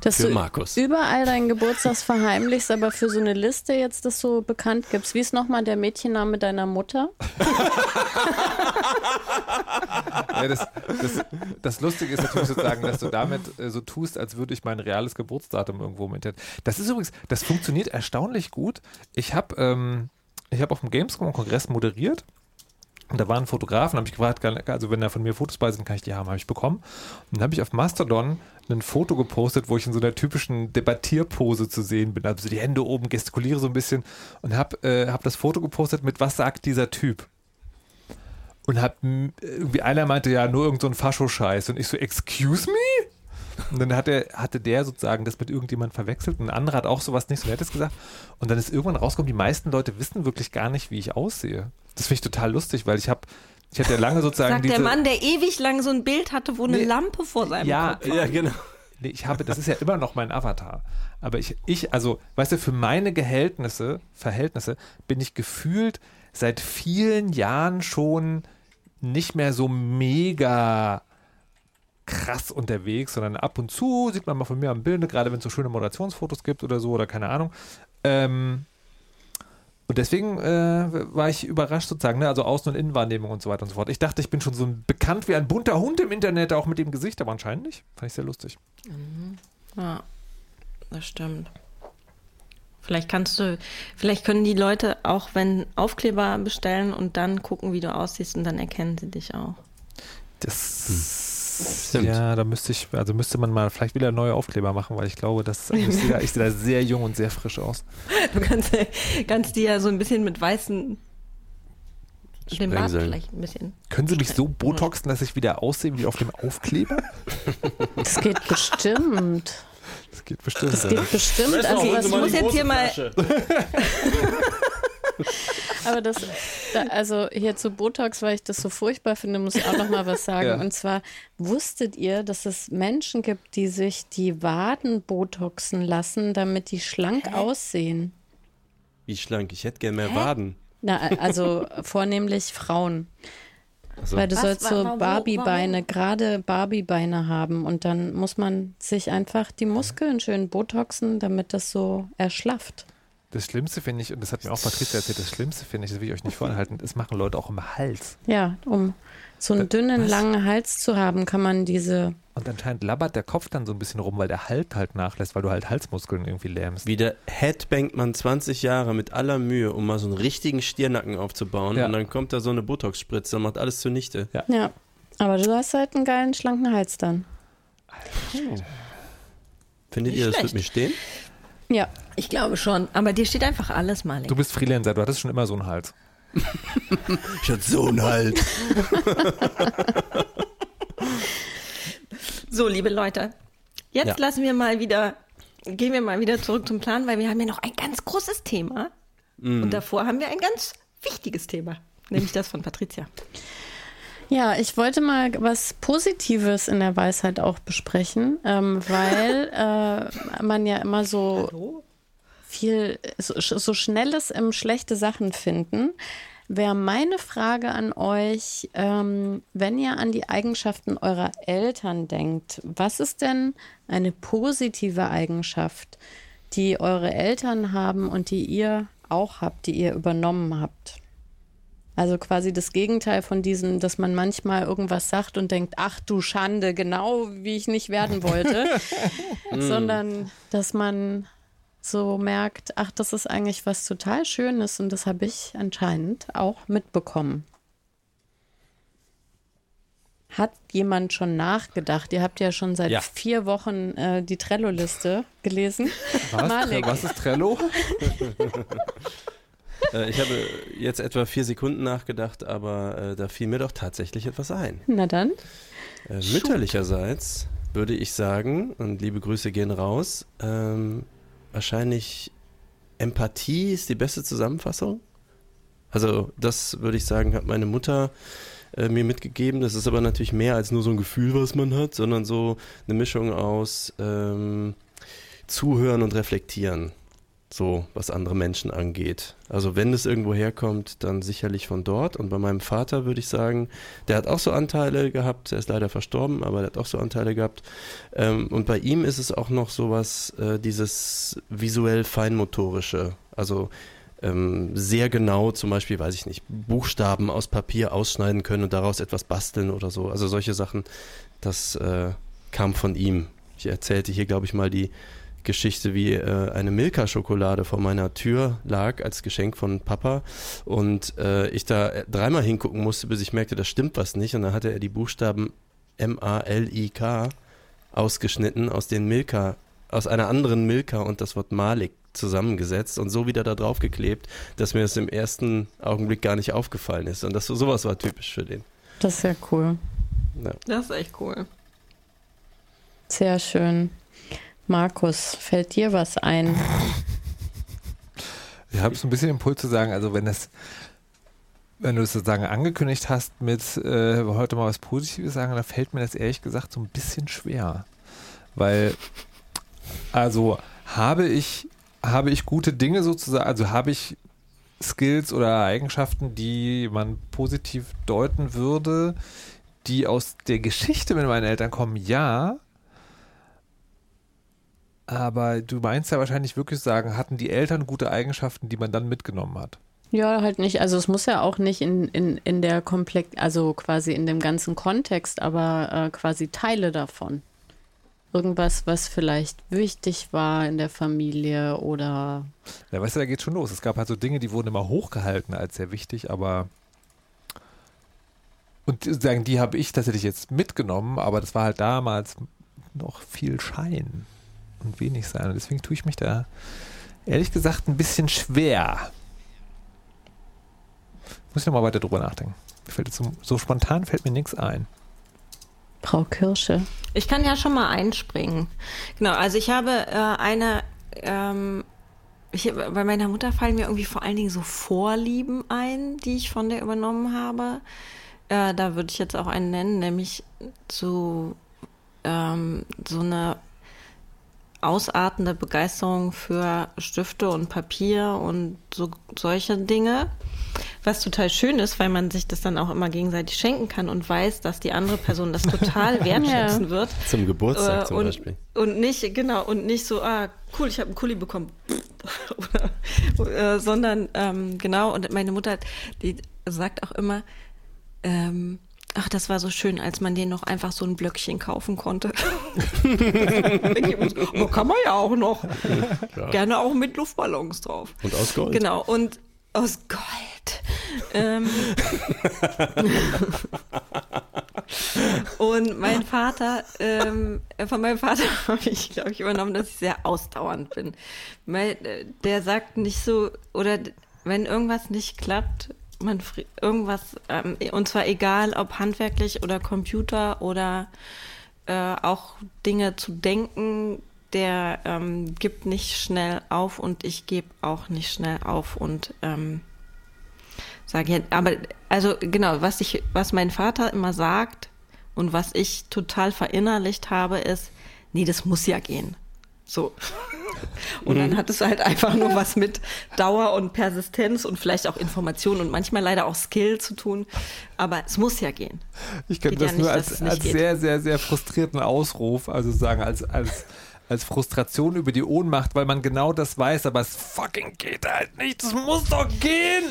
Dass Für du Markus. überall deinen Geburtstag verheimlichst, aber für so eine Liste jetzt das so bekannt gibst. Wie ist nochmal der Mädchenname deiner Mutter? Ja, das, das, das Lustige ist natürlich sozusagen, dass du damit äh, so tust, als würde ich mein reales Geburtsdatum irgendwo im Internet. Das ist übrigens, das funktioniert erstaunlich gut. Ich habe ähm, ich hab auf dem Gamescom-Kongress moderiert. Und da waren Fotografen, habe ich gefragt, also wenn da von mir Fotos bei sind, kann ich die haben, habe ich bekommen. Und dann habe ich auf Mastodon ein Foto gepostet, wo ich in so einer typischen Debattierpose zu sehen bin. Also die Hände oben, gestikuliere so ein bisschen und habe äh, hab das Foto gepostet mit, was sagt dieser Typ? Und hab m, irgendwie einer meinte ja nur irgend so Fascho-Scheiß. Und ich so, excuse me? Und dann hatte, hatte der sozusagen das mit irgendjemandem verwechselt. Und ein anderer hat auch sowas nicht so Nettes gesagt. Und dann ist irgendwann rausgekommen, die meisten Leute wissen wirklich gar nicht, wie ich aussehe. Das finde ich total lustig, weil ich habe, ich hatte ja lange sozusagen Sagt diese... der Mann, der ewig lang so ein Bild hatte, wo eine Nee. Lampe vor seinem ja, Kopf Ja, genau. Nee, ich habe, das ist ja immer noch mein Avatar. Aber ich, ich, also, weißt du, für meine Gehältnisse, Verhältnisse, bin ich gefühlt seit vielen Jahren schon nicht mehr so mega krass unterwegs, sondern ab und zu sieht man mal von mir am Bilde, gerade wenn es so schöne Moderationsfotos gibt oder so oder keine Ahnung. Ähm, und deswegen äh, war ich überrascht sozusagen, ne? also Außen- und Innenwahrnehmung und so weiter und so fort. Ich dachte, ich bin schon so ein bekannt wie ein bunter Hund im Internet, auch mit dem Gesicht, aber anscheinend nicht. Fand ich sehr lustig. Ja, das stimmt. Vielleicht kannst du, vielleicht können die Leute auch, wenn Aufkleber bestellen und dann gucken, wie du aussiehst und dann erkennen sie dich auch. Das Stimmt. Ja, da müsste ich, also müsste man mal vielleicht wieder neue Aufkleber machen, weil ich glaube, dass ich sehe, da, ich sehe da sehr jung und sehr frisch aus. Du kannst, kannst die ja so ein bisschen mit weißen, den Bart vielleicht ein bisschen. Können Sie mich so botoxen, dass ich wieder aussehe wie auf dem Aufkleber? Das geht bestimmt. Das geht bestimmt. Das geht bestimmt. Also was ich muss jetzt hier mal, Aber das, da, also hier zu Botox, weil ich das so furchtbar finde, muss ich auch noch mal was sagen. Ja. Und zwar, wusstet ihr, dass es Menschen gibt, die sich die Waden botoxen lassen, damit die schlank aussehen? Wie schlank. Ich hätte gern mehr Waden. Na, also vornehmlich Frauen. Also, Weil du Was? sollst so Barbie-Beine, gerade Barbie-Beine haben. Und dann muss man sich einfach die Muskeln schön botoxen, damit das so erschlafft. Das Schlimmste finde ich, und das hat mir auch Patricia erzählt, das Schlimmste finde ich, das will ich euch nicht vorenthalten, das machen Leute auch im Hals. Ja, um so einen dünnen, was? langen Hals zu haben, kann man diese Und anscheinend labbert der Kopf dann so ein bisschen rum, weil der Halt halt nachlässt, weil du halt Halsmuskeln irgendwie lähmst. wieder headbangt man 20 Jahre mit aller Mühe, um mal so einen richtigen Stirnacken aufzubauen. Ja. Und dann kommt da so eine Botox-Spritze und macht alles zunichte. Ja, aber du hast halt einen geilen, schlanken Hals dann. Findet Nicht ihr, das schlecht. wird mir stehen? Ja, ich glaube schon, aber dir steht einfach alles mal. Du bist Freelancer, du hattest schon immer so einen Hals. Ich hatte so einen Halt. So, liebe Leute, jetzt Ja. lassen wir mal wieder, gehen wir mal wieder zurück zum Plan, weil wir haben ja noch ein ganz großes Thema. Und davor haben wir ein ganz wichtiges Thema, nämlich das von Patricia. Ja, ich wollte mal was Positives in der Weisheit auch besprechen, ähm, weil äh, man ja immer so viel, so, so schnelles im schlechte Sachen finden. Wäre meine Frage an euch, ähm, wenn ihr an die Eigenschaften eurer Eltern denkt, was ist denn eine positive Eigenschaft, die eure Eltern haben und die ihr auch habt, die ihr übernommen habt? Also quasi das Gegenteil von diesem, dass man manchmal irgendwas sagt und denkt, ach du Schande, genau wie ich nicht werden wollte, sondern dass man so merkt, ach, das ist eigentlich was total Schönes und das habe ich anscheinend auch mitbekommen. Hat jemand schon nachgedacht? Ihr habt ja schon seit Ja. vier Wochen äh, die Trello-Liste gelesen. Was? Was ist Trello? Äh, ich habe jetzt etwa vier Sekunden nachgedacht, aber äh, da fiel mir doch tatsächlich etwas ein. Na dann. Äh, mütterlicherseits würde ich sagen, und liebe Grüße gehen raus, ähm, wahrscheinlich Empathie ist die beste Zusammenfassung. Also das würde ich sagen, hat meine Mutter äh, mir mitgegeben. Das ist aber natürlich mehr als nur so ein Gefühl, was man hat, sondern so eine Mischung aus ähm, Zuhören und Reflektieren. So, was andere Menschen angeht. Also wenn es irgendwo herkommt, dann sicherlich von dort. Und bei meinem Vater würde ich sagen, der hat auch so Anteile gehabt, er ist leider verstorben, aber der hat auch so Anteile gehabt. Ähm, und bei ihm ist es auch noch sowas, äh, dieses visuell feinmotorische. Also ähm, sehr genau zum Beispiel, weiß ich nicht, Buchstaben aus Papier ausschneiden können und daraus etwas basteln oder so. Also solche Sachen, das äh, kam von ihm. Ich erzählte hier, glaube ich, mal die Geschichte, wie äh, eine Milka-Schokolade vor meiner Tür lag als Geschenk von Papa und äh, ich da dreimal hingucken musste, bis ich merkte, da stimmt was nicht. Und dann hatte er die Buchstaben M-A-L-I-K ausgeschnitten aus den Milka, aus einer anderen Milka und das Wort Malik zusammengesetzt und so wieder da drauf geklebt, dass mir das im ersten Augenblick gar nicht aufgefallen ist. Und das sowas war typisch für den. Das ist ja cool. Ja. Das ist echt cool. Sehr schön. Markus, fällt dir was ein? Ich habe so ein bisschen Impuls zu sagen, also wenn es, wenn du es sozusagen angekündigt hast mit äh, heute mal was Positives sagen, dann fällt mir das ehrlich gesagt so ein bisschen schwer. Weil, also habe ich, habe ich gute Dinge sozusagen, also habe ich Skills oder Eigenschaften, die man positiv deuten würde, die aus der Geschichte mit meinen Eltern kommen, ja. Aber du meinst ja wahrscheinlich wirklich sagen, hatten die Eltern gute Eigenschaften, die man dann mitgenommen hat. Ja, halt nicht. Also es muss ja auch nicht in, in, in der Komplex, also quasi in dem ganzen Kontext, aber äh, quasi Teile davon. Irgendwas, was vielleicht wichtig war in der Familie oder Ja, weißt du, da geht schon los. Es gab halt so Dinge, die wurden immer hochgehalten als sehr wichtig, aber und sagen, die habe ich tatsächlich jetzt mitgenommen, aber das war halt damals noch viel Schein und wenig sein. Und deswegen tue ich mich da ehrlich gesagt ein bisschen schwer. Muss ich noch mal weiter drüber nachdenken. Mir fällt jetzt so, so spontan fällt mir nichts ein. Frau Kirsche. Ich kann ja schon mal einspringen. Genau, also ich habe äh, eine, ähm, ich, bei meiner Mutter fallen mir irgendwie vor allen Dingen so Vorlieben ein, die ich von der übernommen habe. Äh, da würde ich jetzt auch einen nennen, nämlich so, ähm, so eine ausartende Begeisterung für Stifte und Papier und so solche Dinge. Was total schön ist, weil man sich das dann auch immer gegenseitig schenken kann und weiß, dass die andere Person das total wertschätzen wird. Zum Geburtstag Äh, zum und, Beispiel. Und nicht, genau, und nicht so, ah, cool, ich habe einen Kuli bekommen. Oder, äh, sondern, ähm, genau, und meine Mutter, die sagt auch immer, ähm, ach, das war so schön, als man den noch einfach so ein Blöckchen kaufen konnte. Oh, kann man ja auch noch. Gerne auch mit Luftballons drauf. Und aus Gold. Genau, und aus Gold. Ähm, und mein Vater, ähm, von meinem Vater habe ich, glaube ich, übernommen, dass ich sehr ausdauernd bin. Weil, äh, der sagt nicht so, oder wenn irgendwas nicht klappt, man irgendwas, ähm, und zwar egal, ob handwerklich oder Computer oder äh, auch Dinge zu denken, der ähm, gibt nicht schnell auf und ich gebe auch nicht schnell auf und ähm, sage ja, aber also genau, was ich, was mein Vater immer sagt und was ich total verinnerlicht habe, ist, nee, das muss ja gehen. So. Und dann hat es halt einfach nur was mit Dauer und Persistenz und vielleicht auch Information und manchmal leider auch Skill zu tun. Aber es muss ja gehen. Ich kenne ja das nur nicht, dass als, als sehr, sehr, sehr frustrierten Ausruf, also sagen, als, als, als Frustration über die Ohnmacht, weil man genau das weiß, aber es fucking geht halt nicht, es muss doch gehen!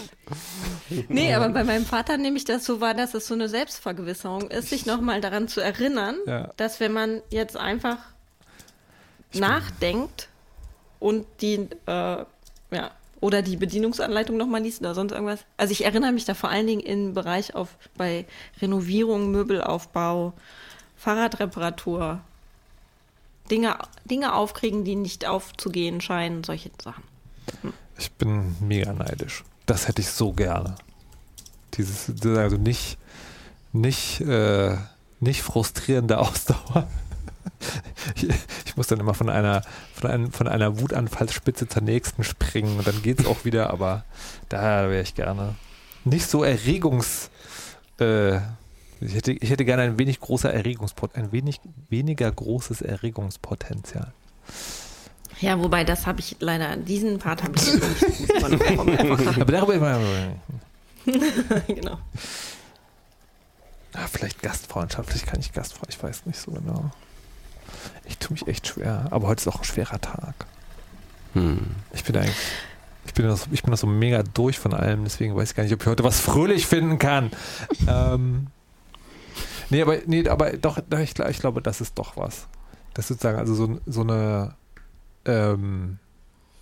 Nee, aber bei meinem Vater nehme ich das so wahr, dass es so eine Selbstvergewisserung ist, sich nochmal daran zu erinnern, Ja. dass wenn man jetzt einfach nachdenkt und die, äh, ja, Oder die Bedienungsanleitung nochmal liest oder sonst irgendwas. Also ich erinnere mich da vor allen Dingen im Bereich auf bei Renovierung, Möbelaufbau, Fahrradreparatur, Dinge, Dinge aufkriegen, die nicht aufzugehen scheinen, solche Sachen. Ich bin mega neidisch. Das hätte ich so gerne. Dieses, also nicht, nicht, äh, nicht frustrierende Ausdauer. Ich, muss dann immer von einer, von, einem, von einer Wutanfallsspitze zur nächsten springen und dann geht es auch wieder, aber da wäre ich gerne. Nicht so erregungs. Äh, ich, hätte, ich hätte gerne ein wenig großer Erregungspotenzial, ein wenig weniger großes Erregungspotenzial. Ja, wobei das habe ich leider, diesen Part habe ich nicht Aber darüber immer. genau. Ah, vielleicht gastfreundschaftlich kann ich Gastfreundschaft, ich weiß nicht so genau. Ich tue mich echt schwer, aber heute ist auch ein schwerer Tag. Hm. Ich bin eigentlich, ich bin, das, ich bin das so mega durch von allem, deswegen weiß ich gar nicht, ob ich heute was fröhlich finden kann. ähm, nee, aber, nee, aber doch, ich, ich glaube, das ist doch was. Das ist sozusagen, also so, so eine, ähm,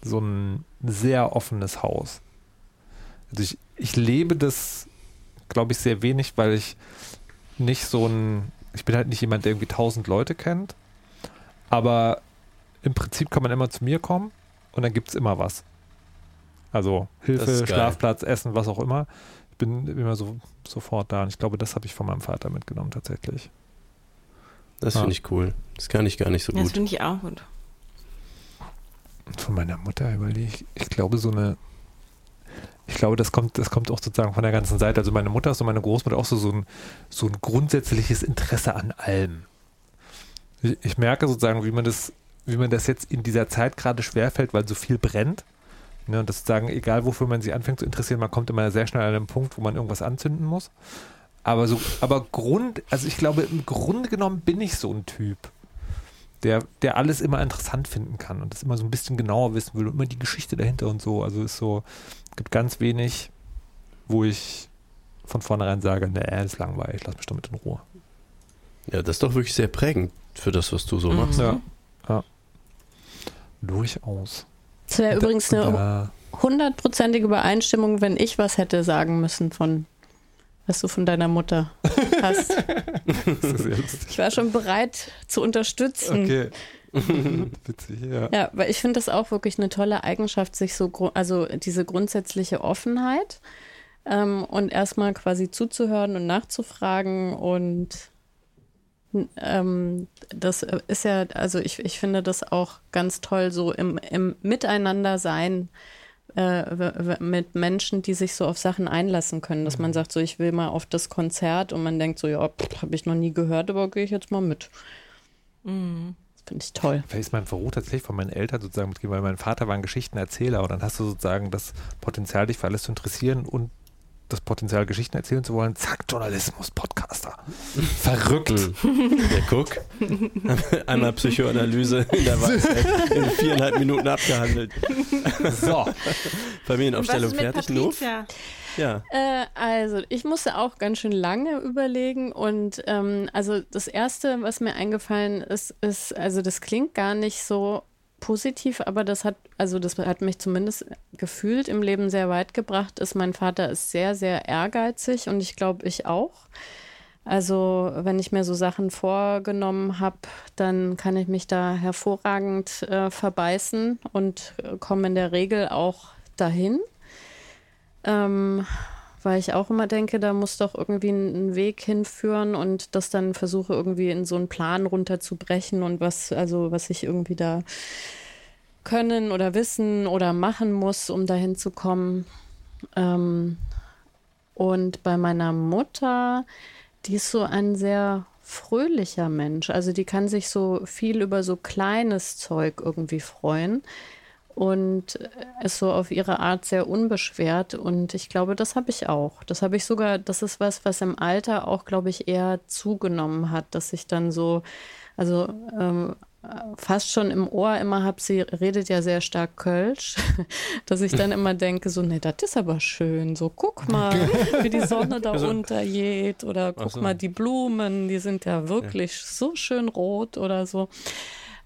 so ein sehr offenes Haus. Also ich, ich lebe das, glaube ich, sehr wenig, weil ich nicht so ein, ich bin halt nicht jemand, der irgendwie tausend Leute kennt, aber im Prinzip kann man immer zu mir kommen und dann gibt es immer was. Also Hilfe, Schlafplatz, Essen, was auch immer. Ich bin immer so sofort da und ich glaube, das habe ich von meinem Vater mitgenommen tatsächlich. Das ja. finde ich cool. Das kann ich gar nicht so ja, gut. Das finde ich auch gut. Und von meiner Mutter überlege ich, ich glaube, so eine ich glaube, das kommt, das kommt auch sozusagen von der ganzen Seite. Also meine Mutter ist und meine Großmutter auch so, so, ein, so ein grundsätzliches Interesse an allem. Ich, ich merke sozusagen, wie man das, wie man das jetzt in dieser Zeit gerade schwerfällt, weil so viel brennt. Ne, und das sozusagen, egal wofür man sich anfängt zu interessieren, man kommt immer sehr schnell an einen Punkt, wo man irgendwas anzünden muss. Aber so, aber Grund, also ich glaube, im Grunde genommen bin ich so ein Typ, der, der alles immer interessant finden kann und das immer so ein bisschen genauer wissen will und immer die Geschichte dahinter und so. Also ist so, gibt ganz wenig, wo ich von vornherein sage, ne, das ist langweilig, lass mich damit in Ruhe. Ja, das ist doch wirklich sehr prägend für das, was du so mhm. machst. Ja, ja. Durchaus. Das wäre übrigens eine hundertprozentige Übereinstimmung, wenn ich was hätte sagen müssen von was du von deiner Mutter hast. ich war schon bereit zu unterstützen. Okay. Witzig, ja. Ja, weil ich finde das auch wirklich eine tolle Eigenschaft, sich so, also diese grundsätzliche Offenheit ähm, und erstmal quasi zuzuhören und nachzufragen und ähm, das ist ja, also ich, ich finde das auch ganz toll, so im, im Miteinander sein äh, mit Menschen, die sich so auf Sachen einlassen können, dass man mhm. sagt, so ich will mal auf das Konzert und man denkt so, ja, habe ich noch nie gehört, aber gehe ich jetzt mal mit. Mhm. Finde ich toll. Vielleicht ist mein Verruf tatsächlich von meinen Eltern sozusagen mitgegeben, weil mein Vater war ein Geschichtenerzähler und dann hast du sozusagen das Potenzial, dich für alles zu interessieren und das Potenzial, Geschichten erzählen zu wollen. Zack, Journalismus, Podcaster. Verrückt. Ja, guck. Einmal Psychoanalyse in der Weisheit in viereinhalb Minuten abgehandelt. So. Familienaufstellung fertig, Nuf? Ja. Äh, also, ich musste auch ganz schön lange überlegen und ähm, also das erste, was mir eingefallen ist, ist, also das klingt gar nicht so positiv, aber das hat, also das hat mich zumindest gefühlt im Leben sehr weit gebracht, ist mein Vater ist sehr, sehr ehrgeizig und ich glaube, ich auch. Also wenn ich mir so Sachen vorgenommen habe, dann kann ich mich da hervorragend äh, verbeißen und äh, komme in der Regel auch dahin. Ähm, weil ich auch immer denke, da muss doch irgendwie ein Weg hinführen und das dann versuche irgendwie in so einen Plan runterzubrechen und was, also was ich irgendwie da können oder wissen oder machen muss, um dahin zu kommen. Ähm, und bei meiner Mutter, die ist so ein sehr fröhlicher Mensch. Also die kann sich so viel über so kleines Zeug irgendwie freuen und ist so auf ihre Art sehr unbeschwert. Und ich glaube, das habe ich auch. Das habe ich sogar, das ist was, was im Alter auch, glaube ich, eher zugenommen hat, dass ich dann so, also ähm, fast schon im Ohr immer habe, sie redet ja sehr stark Kölsch, dass ich dann immer denke, so, nee, das ist aber schön. So, guck mal, wie die Sonne da also, untergeht oder guck so. mal, die Blumen, die sind ja wirklich ja. so schön rot oder so.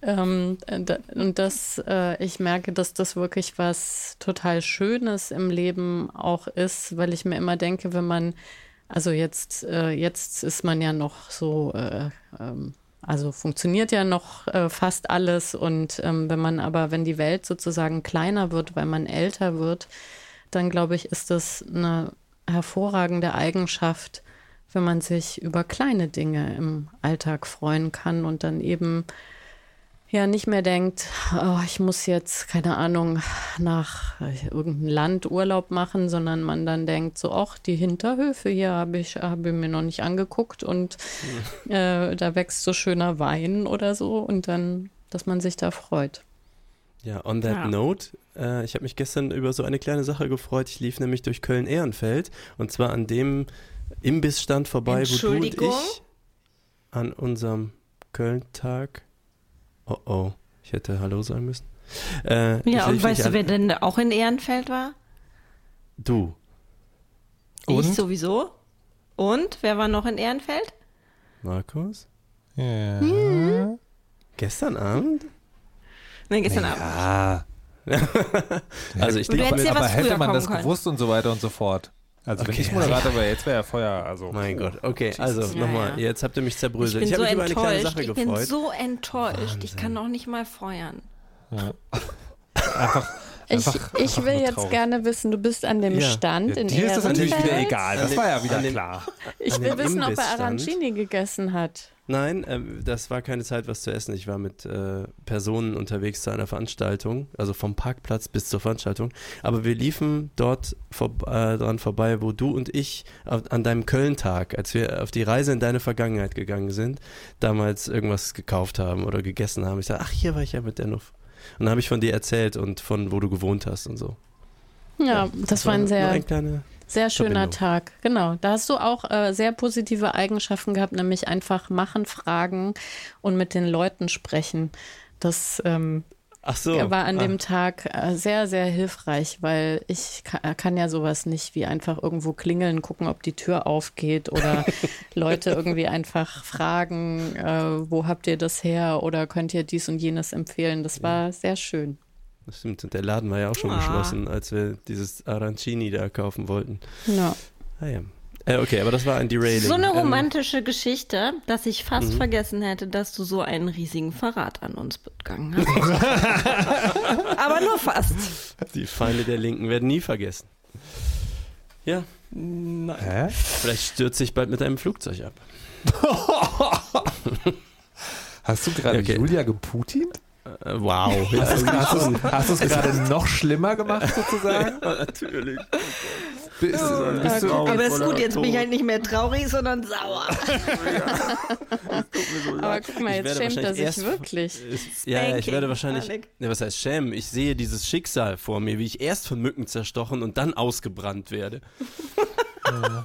Ähm, da- und das, äh, ich merke, dass das wirklich was total Schönes im Leben auch ist, weil ich mir immer denke, wenn man, also jetzt, äh, jetzt ist man ja noch so, äh, ähm, also funktioniert ja noch äh, fast alles. Und ähm, wenn man aber, wenn die Welt sozusagen kleiner wird, weil man älter wird, dann glaube ich, ist das eine hervorragende Eigenschaft, wenn man sich über kleine Dinge im Alltag freuen kann und dann eben ja nicht mehr denkt, oh, ich muss jetzt, keine Ahnung, nach äh, irgendeinem Land Urlaub machen, sondern man dann denkt, so, ach, die Hinterhöfe hier habe ich, habe ich mir noch nicht angeguckt und äh, da wächst so schöner Wein oder so und dann, dass man sich da freut. Ja, on that Ja. note, äh, ich habe mich gestern über so eine kleine Sache gefreut. Ich lief nämlich durch Köln-Ehrenfeld und zwar an dem Imbissstand vorbei, wo du und Entschuldigung? ich an unserem Köln-Tag. Oh oh, ich hätte Hallo sagen müssen. Äh, ich Ja, und weißt du, wer denn auch in Ehrenfeld war? Du. Ich Und? sowieso. Und wer war noch in Ehrenfeld? Markus? Ja. Gestern Abend? Nee, gestern Abend. Ja. Also ich ja aber was hätte man das können. gewusst und so weiter und so fort. Also wenn Okay. ich Moderator wäre, jetzt wäre ja Feuer. Also Mein Gott, okay, also Ja, nochmal, ja. jetzt habt ihr mich Ich zerbröselt. bin Ich, so habe mich über eine kleine. Sache Ich bin gefreut. so enttäuscht. Ich kann noch nicht mal feuern. einfach. Ich, einfach ich einfach will jetzt traurig. gerne wissen, du bist an dem Ja. Stand Ja, in dir ist das natürlich wieder Ehrenfeld. egal. Das war ja wieder klar. Ich will wissen, ob er. Arancini gegessen hat. Nein, ähm, das war keine Zeit, was zu essen. Ich war mit äh, Personen unterwegs zu einer Veranstaltung, also vom Parkplatz bis zur Veranstaltung. Aber wir liefen dort vor, äh, dran vorbei, wo du und ich auf, an deinem Köln-Tag, als wir auf die Reise in deine Vergangenheit gegangen sind, damals irgendwas gekauft haben oder gegessen haben. Ich sage, ach, hier war ich ja mit der Nuff. Und dann habe ich von dir erzählt und von wo du gewohnt hast und so. Ja, das war ein sehr, ein kleiner, sehr schöner Verbindung. Tag. Genau. Da hast du auch äh, sehr positive Eigenschaften gehabt, nämlich einfach machen, fragen und mit den Leuten sprechen. Das ähm, so. war an ah, dem Tag äh, sehr, sehr hilfreich, weil ich kann, kann ja sowas nicht wie einfach irgendwo klingeln, gucken, ob die Tür aufgeht oder Leute irgendwie einfach fragen, äh, wo habt ihr das her oder könnt ihr dies und jenes empfehlen. Das war sehr schön. Das stimmt, und der Laden war ja auch schon Ah. geschlossen, als wir dieses Arancini da kaufen wollten. Ja. Ah ja. Äh, okay, aber das war ein Derailing. So eine Ähm, romantische Geschichte, dass ich fast vergessen hätte, dass du so einen riesigen Verrat an uns begangen hast. Aber nur fast. die Feinde der Linken werden nie vergessen. Ja, Hä? vielleicht stürze ich bald mit einem Flugzeug ab. Hast du gerade Okay. Julia geputint? Wow. Ja, Hast du es es gerade noch schlimmer gemacht sozusagen? natürlich. Bist, bist du, Aber ist gut, jetzt bin ich Tod. halt nicht mehr traurig, sondern sauer. Aber guck mal, jetzt schämt er sich erst- wirklich. Ist, ja, ja, ich werde wahrscheinlich. Ne, was heißt schämen? Ich sehe dieses Schicksal vor mir, wie ich erst von Mücken zerstochen und dann ausgebrannt werde. ja.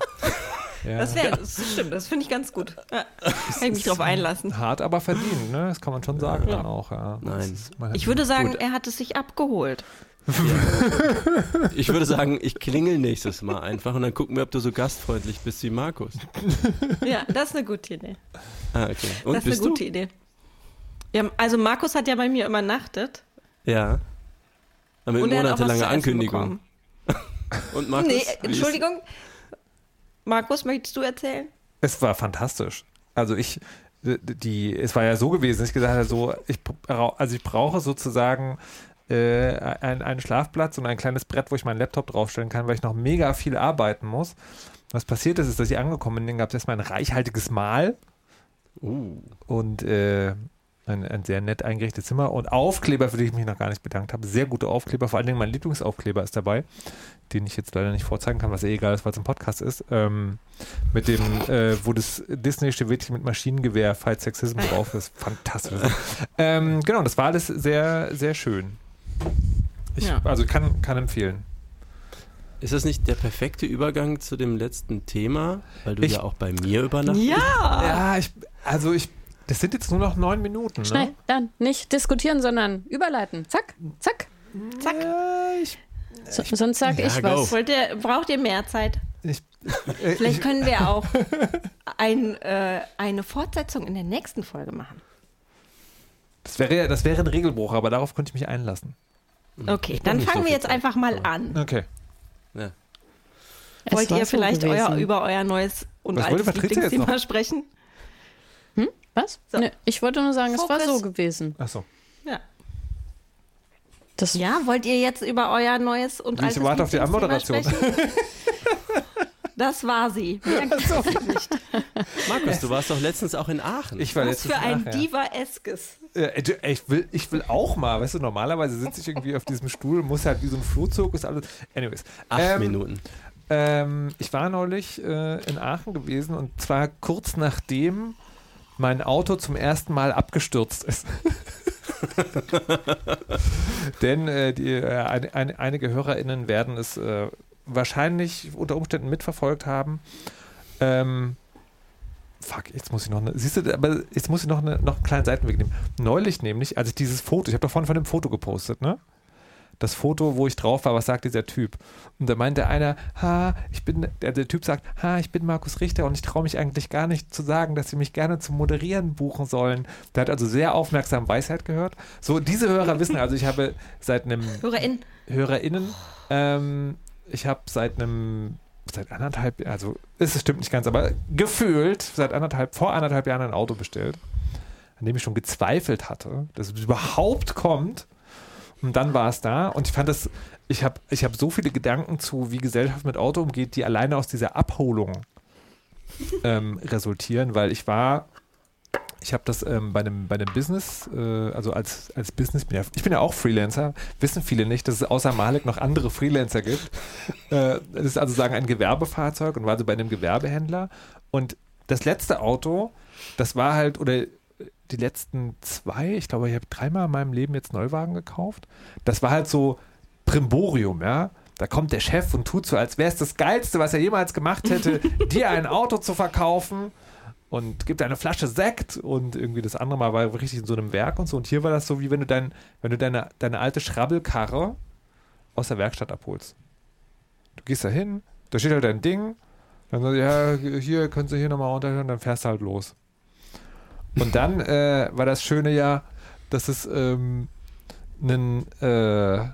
Das wäre, das stimmt, das finde ich ganz gut. Ja, kann ich mich drauf einlassen. hart, aber verdient, ne? Das kann man schon sagen dann auch. Ja. Nein. Ist- Ich würde sagen, Gut. er hat es sich abgeholt. Ich würde sagen, ich klingel nächstes Mal einfach und dann gucken wir, ob du so gastfreundlich bist wie Markus. Ja, das ist eine gute Idee. Ah, okay. Und das ist eine bist gute du? Idee. Ja, also Markus hat ja bei mir übernachtet. Ja. Aber mit und er hat auch was zu monatelanger Ankündigung. bekommen. Und Markus? Nee, wie ist- Entschuldigung. Markus, möchtest du erzählen? Es war fantastisch. Also ich, die, es war ja so gewesen, dass ich gesagt habe, so, ich, also ich brauche sozusagen äh, ein, einen Schlafplatz und ein kleines Brett, wo ich meinen Laptop draufstellen kann, weil ich noch mega viel arbeiten muss. Was passiert ist, ist, dass ich angekommen bin, dann gab es erstmal ein reichhaltiges Mahl Uh, und äh, ein, ein sehr nett eingerichtetes Zimmer und Aufkleber, für die ich mich noch gar nicht bedankt habe. Sehr gute Aufkleber, vor allen Dingen mein Lieblingsaufkleber ist dabei, den ich jetzt leider nicht vorzeigen kann, was eh egal ist, weil es ein Podcast ist. Ähm, mit dem, äh, wo das Disney-Schwittchen mit Maschinengewehr Fight Sexism drauf ist. Fantastisch. ähm, genau, das war alles sehr, sehr schön. Ich, Ja. Also kann, kann empfehlen. ist das nicht der perfekte Übergang zu dem letzten Thema? Weil du Ich- ja auch bei mir übernachtest. Ja. Ja, ich, also ich, das sind jetzt nur noch neun Minuten. Schnell, Ne? dann nicht diskutieren, sondern überleiten. Zack, zack. Zack. Ja, ich, So, sonst sag Ja, ich was. Wollt ihr, braucht ihr mehr Zeit? ich, äh, Vielleicht ich, können wir auch ein, äh, eine Fortsetzung in der nächsten Folge machen. Das wäre, das wäre ein Regelbruch, aber darauf könnte ich mich einlassen. Okay, dann nicht so fangen wir jetzt Zeit. einfach mal an. Okay. Ja. Wollt ihr so vielleicht euer, über euer neues und Was altes Lieblingsthema noch? Sprechen? Was? So. Nee, ich wollte nur sagen, es war so gewesen. Achso. Ja. Das Ja, wollt ihr jetzt über euer neues und Ich altes warte auf die Anmoderation. Das war sie. Es nicht. Markus, du warst doch letztens auch in Aachen. Ich war Was letztens für ein ja. Diva-eskes. Ich, will, ich will auch mal, weißt du, normalerweise sitze ich irgendwie auf diesem Stuhl, muss halt wie so ein Flohzug, ist alles. Anyways. Acht Ähm, Minuten. Ähm, ich war neulich äh, in Aachen gewesen und zwar kurz nachdem mein Auto zum ersten Mal abgestürzt ist. Denn äh, die, äh, ein, ein, einige HörerInnen werden es äh, wahrscheinlich unter Umständen mitverfolgt haben. Ähm, fuck, jetzt muss ich noch eine, siehst du, aber jetzt muss ich noch, eine, noch einen kleinen Seitenweg nehmen. Neulich nämlich, als ich dieses Foto, ich habe doch vorhin von dem Foto gepostet, ne? Das Foto, wo ich drauf war, was sagt dieser Typ? Und da meinte einer, ha, ich bin, der, der Typ sagt, ha, ich bin Markus Richter und ich traue mich eigentlich gar nicht zu sagen, dass sie mich gerne zum Moderieren buchen sollen. Der hat also sehr aufmerksam Weisheit gehört. So, diese Hörer wissen, also ich habe seit einem HörerInnen. HörerInnen, ähm, ich habe seit einem, seit anderthalb, also es stimmt nicht ganz, aber gefühlt seit anderthalb, vor anderthalb Jahren ein Auto bestellt, an dem ich schon gezweifelt hatte, dass es überhaupt kommt. Und dann war es da und ich fand das, ich habe ich hab so viele Gedanken zu, wie Gesellschaft mit Auto umgeht, die alleine aus dieser Abholung ähm, resultieren, weil ich war, ich habe das ähm, bei einem, bei einem Business, äh, also als, als Business, ich bin, ja, ich bin ja auch Freelancer, wissen viele nicht, dass es außer Malik noch andere Freelancer gibt. äh, das ist also sagen ein Gewerbefahrzeug und war also bei einem Gewerbehändler und das letzte Auto, das war halt, oder die letzten zwei, ich glaube, ich habe dreimal in meinem Leben jetzt Neuwagen gekauft. Das war halt so Primborium, ja. Da kommt der Chef und tut so, als wäre es das Geilste, was er jemals gemacht hätte, dir ein Auto zu verkaufen und gibt eine Flasche Sekt und irgendwie das andere Mal war er richtig in so einem Werk und so. Und hier war das so, wie wenn du, dein, wenn du deine, deine alte Schrabbelkarre aus der Werkstatt abholst. Du gehst da hin, da steht halt dein Ding, dann sagst du, ja, hier können Sie hier nochmal runterhören, dann fährst du halt los. Und dann äh, war das Schöne ja, dass es ähm, ein äh,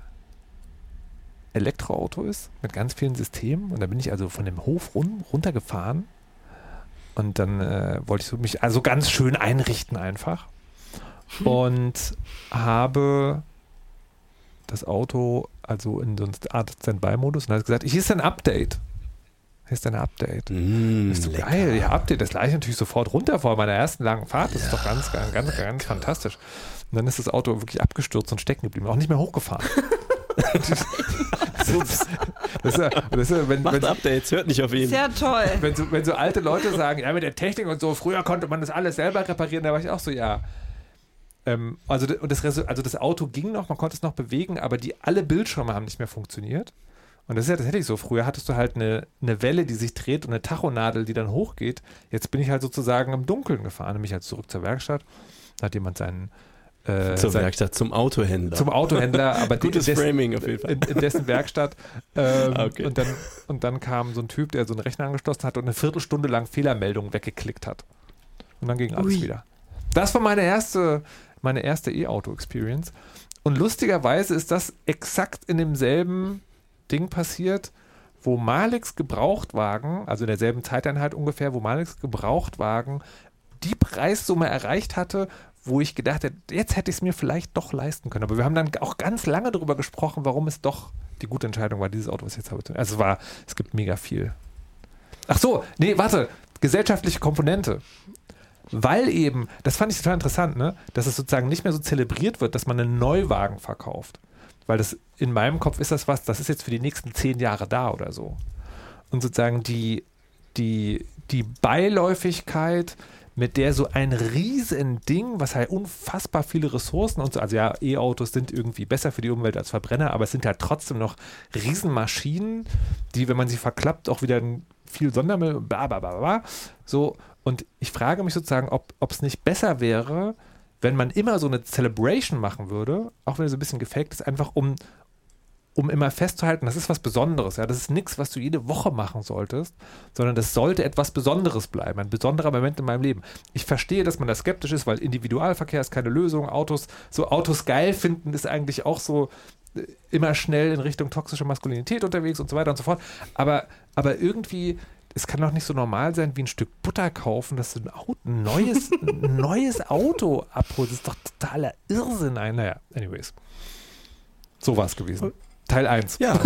Elektroauto ist mit ganz vielen Systemen. Und da bin ich also von dem Hof run runtergefahren. Und dann äh, wollte ich so mich also ganz schön einrichten einfach. Und habe das Auto also in so eine Art Standby-Modus und hat gesagt, hier ist ein Update. Hier ist ein Update. Mm, Ist so lecker. geil, ja, Update, das gleich natürlich sofort runter vor meiner ersten langen Fahrt. Das ist doch ganz, ganz, ganz, ganz fantastisch. Und dann ist das Auto wirklich abgestürzt und stecken geblieben, auch nicht mehr hochgefahren. das ist, das ist, ja- das ja, wenn, Macht wenn, Updates, hört nicht auf ihn. Sehr toll. wenn, so, wenn so alte Leute sagen, ja, mit der Technik und so, früher konnte man das alles selber reparieren, da war ich auch so, ja. Ähm, also, und das, also das Auto ging noch, man konnte es noch bewegen, aber die alle Bildschirme haben nicht mehr funktioniert. Und das ist ja tatsächlich so. Früher hattest du halt eine, eine Welle, die sich dreht und eine Tachonadel, die dann hochgeht. Jetzt bin ich halt sozusagen im Dunkeln gefahren, nämlich halt zurück zur Werkstatt. Da hat jemand seinen äh, Zur sein, Werkstatt, zum Autohändler. zum Autohändler, aber Gutes dessen- Framing auf jeden Fall. in, in dessen Werkstatt. Ähm, Ah, okay. und, dann, und dann kam so ein Typ, der so einen Rechner angeschlossen hat und eine Viertelstunde lang Fehlermeldungen weggeklickt hat. Und dann ging alles Ui. wieder. Das war meine erste, meine erste E-Auto-Experience. Und lustigerweise ist das exakt in demselben Ding passiert, wo Maliks Gebrauchtwagen, also in derselben Zeiteinheit ungefähr, wo Maliks Gebrauchtwagen die Preissumme erreicht hatte, wo ich gedacht hätte, jetzt hätte ich es mir vielleicht doch leisten können. Aber wir haben dann auch ganz lange darüber gesprochen, warum es doch die gute Entscheidung war, dieses Auto, was ich jetzt habe. Also es war, es gibt mega viel. Ach so, nee, warte, gesellschaftliche Komponente. Weil eben, das fand ich total interessant, ne, dass es sozusagen nicht mehr so zelebriert wird, dass man einen Neuwagen verkauft. Weil das in meinem Kopf ist das was, das ist jetzt für die nächsten zehn Jahre da oder so. Und sozusagen die, die, die Beiläufigkeit, mit der so ein riesen Ding, was halt unfassbar viele Ressourcen und so, also ja, E-Autos sind irgendwie besser für die Umwelt als Verbrenner, aber es sind halt trotzdem noch Riesenmaschinen, die, wenn man sie verklappt, auch wieder viel Sondermüll, bla bla bla bla. So, und ich frage mich sozusagen, ob es nicht besser wäre, wenn man immer so eine Celebration machen würde, auch wenn es so ein bisschen gefaked ist, einfach um, um immer festzuhalten, das ist was Besonderes. Ja, das ist nichts, was du jede Woche machen solltest, sondern das sollte etwas Besonderes bleiben, ein besonderer Moment in meinem Leben. Ich verstehe, dass man da skeptisch ist, weil Individualverkehr ist keine Lösung. Autos, so Autos geil finden, ist eigentlich auch so äh, immer schnell in Richtung toxische Maskulinität unterwegs und so weiter und so fort. Aber, aber irgendwie es kann doch nicht so normal sein, wie ein Stück Butter kaufen, dass du ein, Auto, ein neues, ein neues Auto abholst. Das ist doch totaler Irrsinn. Naja, anyways. So war es gewesen. Teil 1. Ja.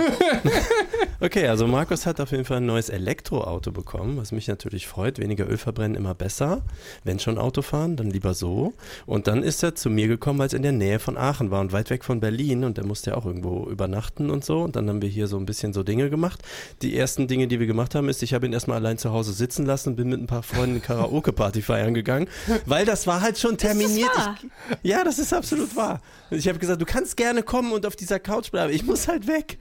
okay, also Markus hat auf jeden Fall ein neues Elektroauto bekommen, was mich natürlich freut. Weniger Öl verbrennen, immer besser. Wenn schon Auto fahren, dann lieber so. Und dann ist er zu mir gekommen, weil es in der Nähe von Aachen war und weit weg von Berlin. Und er musste ja auch irgendwo übernachten und so. Und dann haben wir hier so ein bisschen so Dinge gemacht. Die ersten Dinge, die wir gemacht haben, ist, ich habe ihn erstmal allein zu Hause sitzen lassen und bin mit ein paar Freunden Karaoke-Party feiern gegangen, weil das war halt schon terminiert. Ist das wahr? Ich, ja, das ist absolut wahr. Ich habe gesagt, du kannst gerne kommen und auf dieser Couch bleiben. Ich muss halt weg.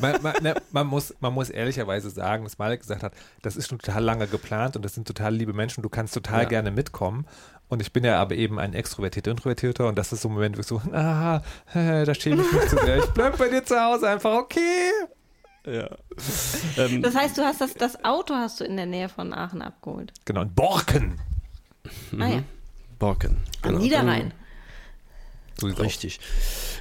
man, man, ne, man, muss, man muss ehrlicherweise sagen, dass Malek gesagt hat, das ist schon total lange geplant und das sind total liebe Menschen, du kannst total Ja. gerne mitkommen. Und ich bin ja aber eben ein extrovertierter Introvertierter und das ist so ein Moment, wo ich so, ah, da schäme ich mich zu sehr. Ich bleib bei dir zu Hause einfach, okay. Ja. Ähm, Das heißt, du hast das, das Auto hast du in der Nähe von Aachen abgeholt. Genau, in Borken. Ah ja, Borken. am Genau. Niederrhein. So sieht's aus. Richtig.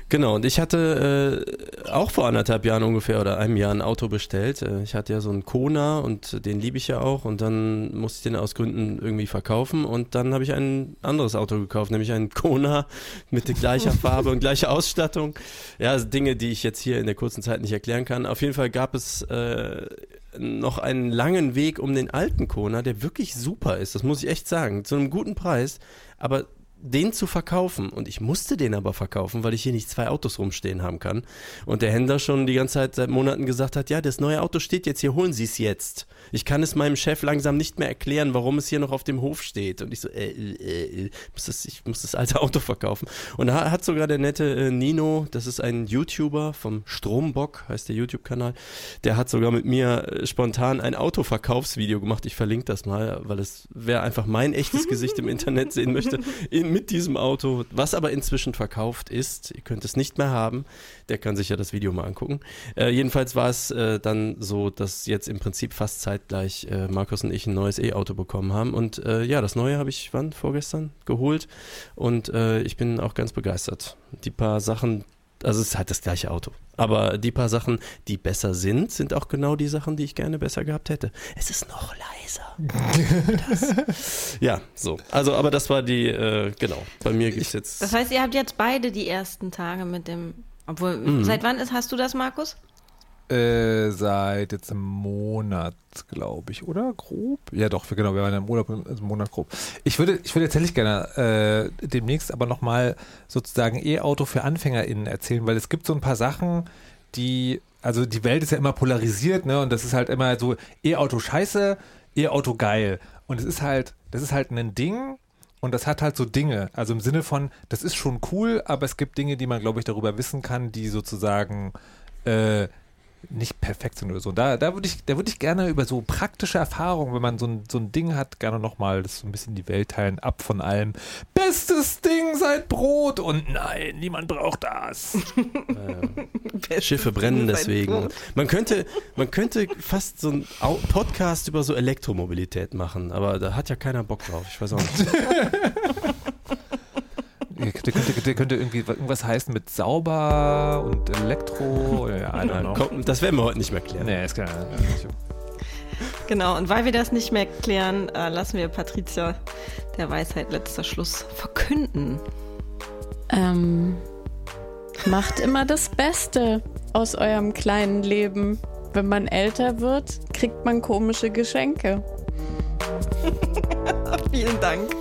Genau, und ich hatte äh, auch vor anderthalb Jahren ungefähr oder einem Jahr ein Auto bestellt. Äh, ich hatte ja so einen Kona und den liebe ich ja auch und dann musste ich den aus Gründen irgendwie verkaufen und dann habe ich ein anderes Auto gekauft, nämlich einen Kona mit gleicher Farbe und gleicher Ausstattung. Ja, also Dinge, die ich jetzt hier in der kurzen Zeit nicht erklären kann. Auf jeden Fall gab es äh, noch einen langen Weg um den alten Kona, der wirklich super ist, das muss ich echt sagen, zu einem guten Preis, aber den zu verkaufen und ich musste den aber verkaufen, weil ich hier nicht zwei Autos rumstehen haben kann und der Händler schon die ganze Zeit seit Monaten gesagt hat, ja, das neue Auto steht jetzt hier, holen Sie es jetzt. Ich kann es meinem Chef langsam nicht mehr erklären, warum es hier noch auf dem Hof steht und ich so, äh, äh, äh, muss das, ich muss das alte Auto verkaufen und da hat sogar der nette äh, Nino, das ist ein YouTuber vom Strombock, heißt der YouTube-Kanal, der hat sogar mit mir äh, spontan ein Autoverkaufsvideo gemacht. Ich verlinke das mal, weil es wer einfach mein echtes Gesicht im Internet sehen möchte, in, mit diesem Auto, was aber inzwischen verkauft ist. Ihr könnt es nicht mehr haben. Der kann sich ja das Video mal angucken. Äh, jedenfalls war es äh, dann so, dass jetzt im Prinzip fast zeitgleich äh, Markus und ich ein neues E-Auto bekommen haben. Und äh, ja, das neue habe ich wann? Vorgestern geholt. Und äh, ich bin auch ganz begeistert. Die paar Sachen, also es ist halt das gleiche Auto. Aber die paar Sachen, die besser sind, sind auch genau die Sachen, die ich gerne besser gehabt hätte. Es ist noch leiser. Ja, so. Also, aber das war die, äh, genau. Bei mir gibt es jetzt. Das heißt, ihr habt jetzt beide die ersten Tage mit dem. Obwohl, Mhm. seit wann ist, hast du das, Markus? Äh, seit jetzt einem Monat, glaube ich, oder? Grob? Ja, doch, wir, genau, wir waren im Urlaub im im Monat grob. Ich würde, ich würde tatsächlich gerne äh, demnächst aber nochmal sozusagen E-Auto für AnfängerInnen erzählen, weil es gibt so ein paar Sachen, die, also die Welt ist ja immer polarisiert, ne? Und das ist halt immer so, E-Auto scheiße, E-Auto geil. Und es ist halt, das ist halt ein Ding, und das hat halt so Dinge, also im Sinne von, das ist schon cool, aber es gibt Dinge, die man, glaube ich, darüber wissen kann, die sozusagen äh, nicht perfekt sind oder so. Und da, da würde ich, da würde ich gerne über so praktische Erfahrungen, wenn man so ein, so ein Ding hat, gerne nochmal das so ein bisschen die Welt teilen, ab von allem. Bestes Ding seit Brot und nein, niemand braucht das. Schiffe brennen deswegen. Man könnte, man könnte fast so einen Au- Podcast über so Elektromobilität machen, aber da hat ja keiner Bock drauf. Ich weiß auch nicht. Der könnte, der könnte irgendwie irgendwas heißen mit sauber und Elektro. Ja, I don't know. Das werden wir heute nicht mehr klären. Nee, ist klar. Genau, und weil wir das nicht mehr klären, äh, lassen wir Patricia der Weisheit letzter Schluss verkünden. Ähm, macht immer das Beste aus eurem kleinen Leben. Wenn man älter wird, kriegt man komische Geschenke. Vielen Dank.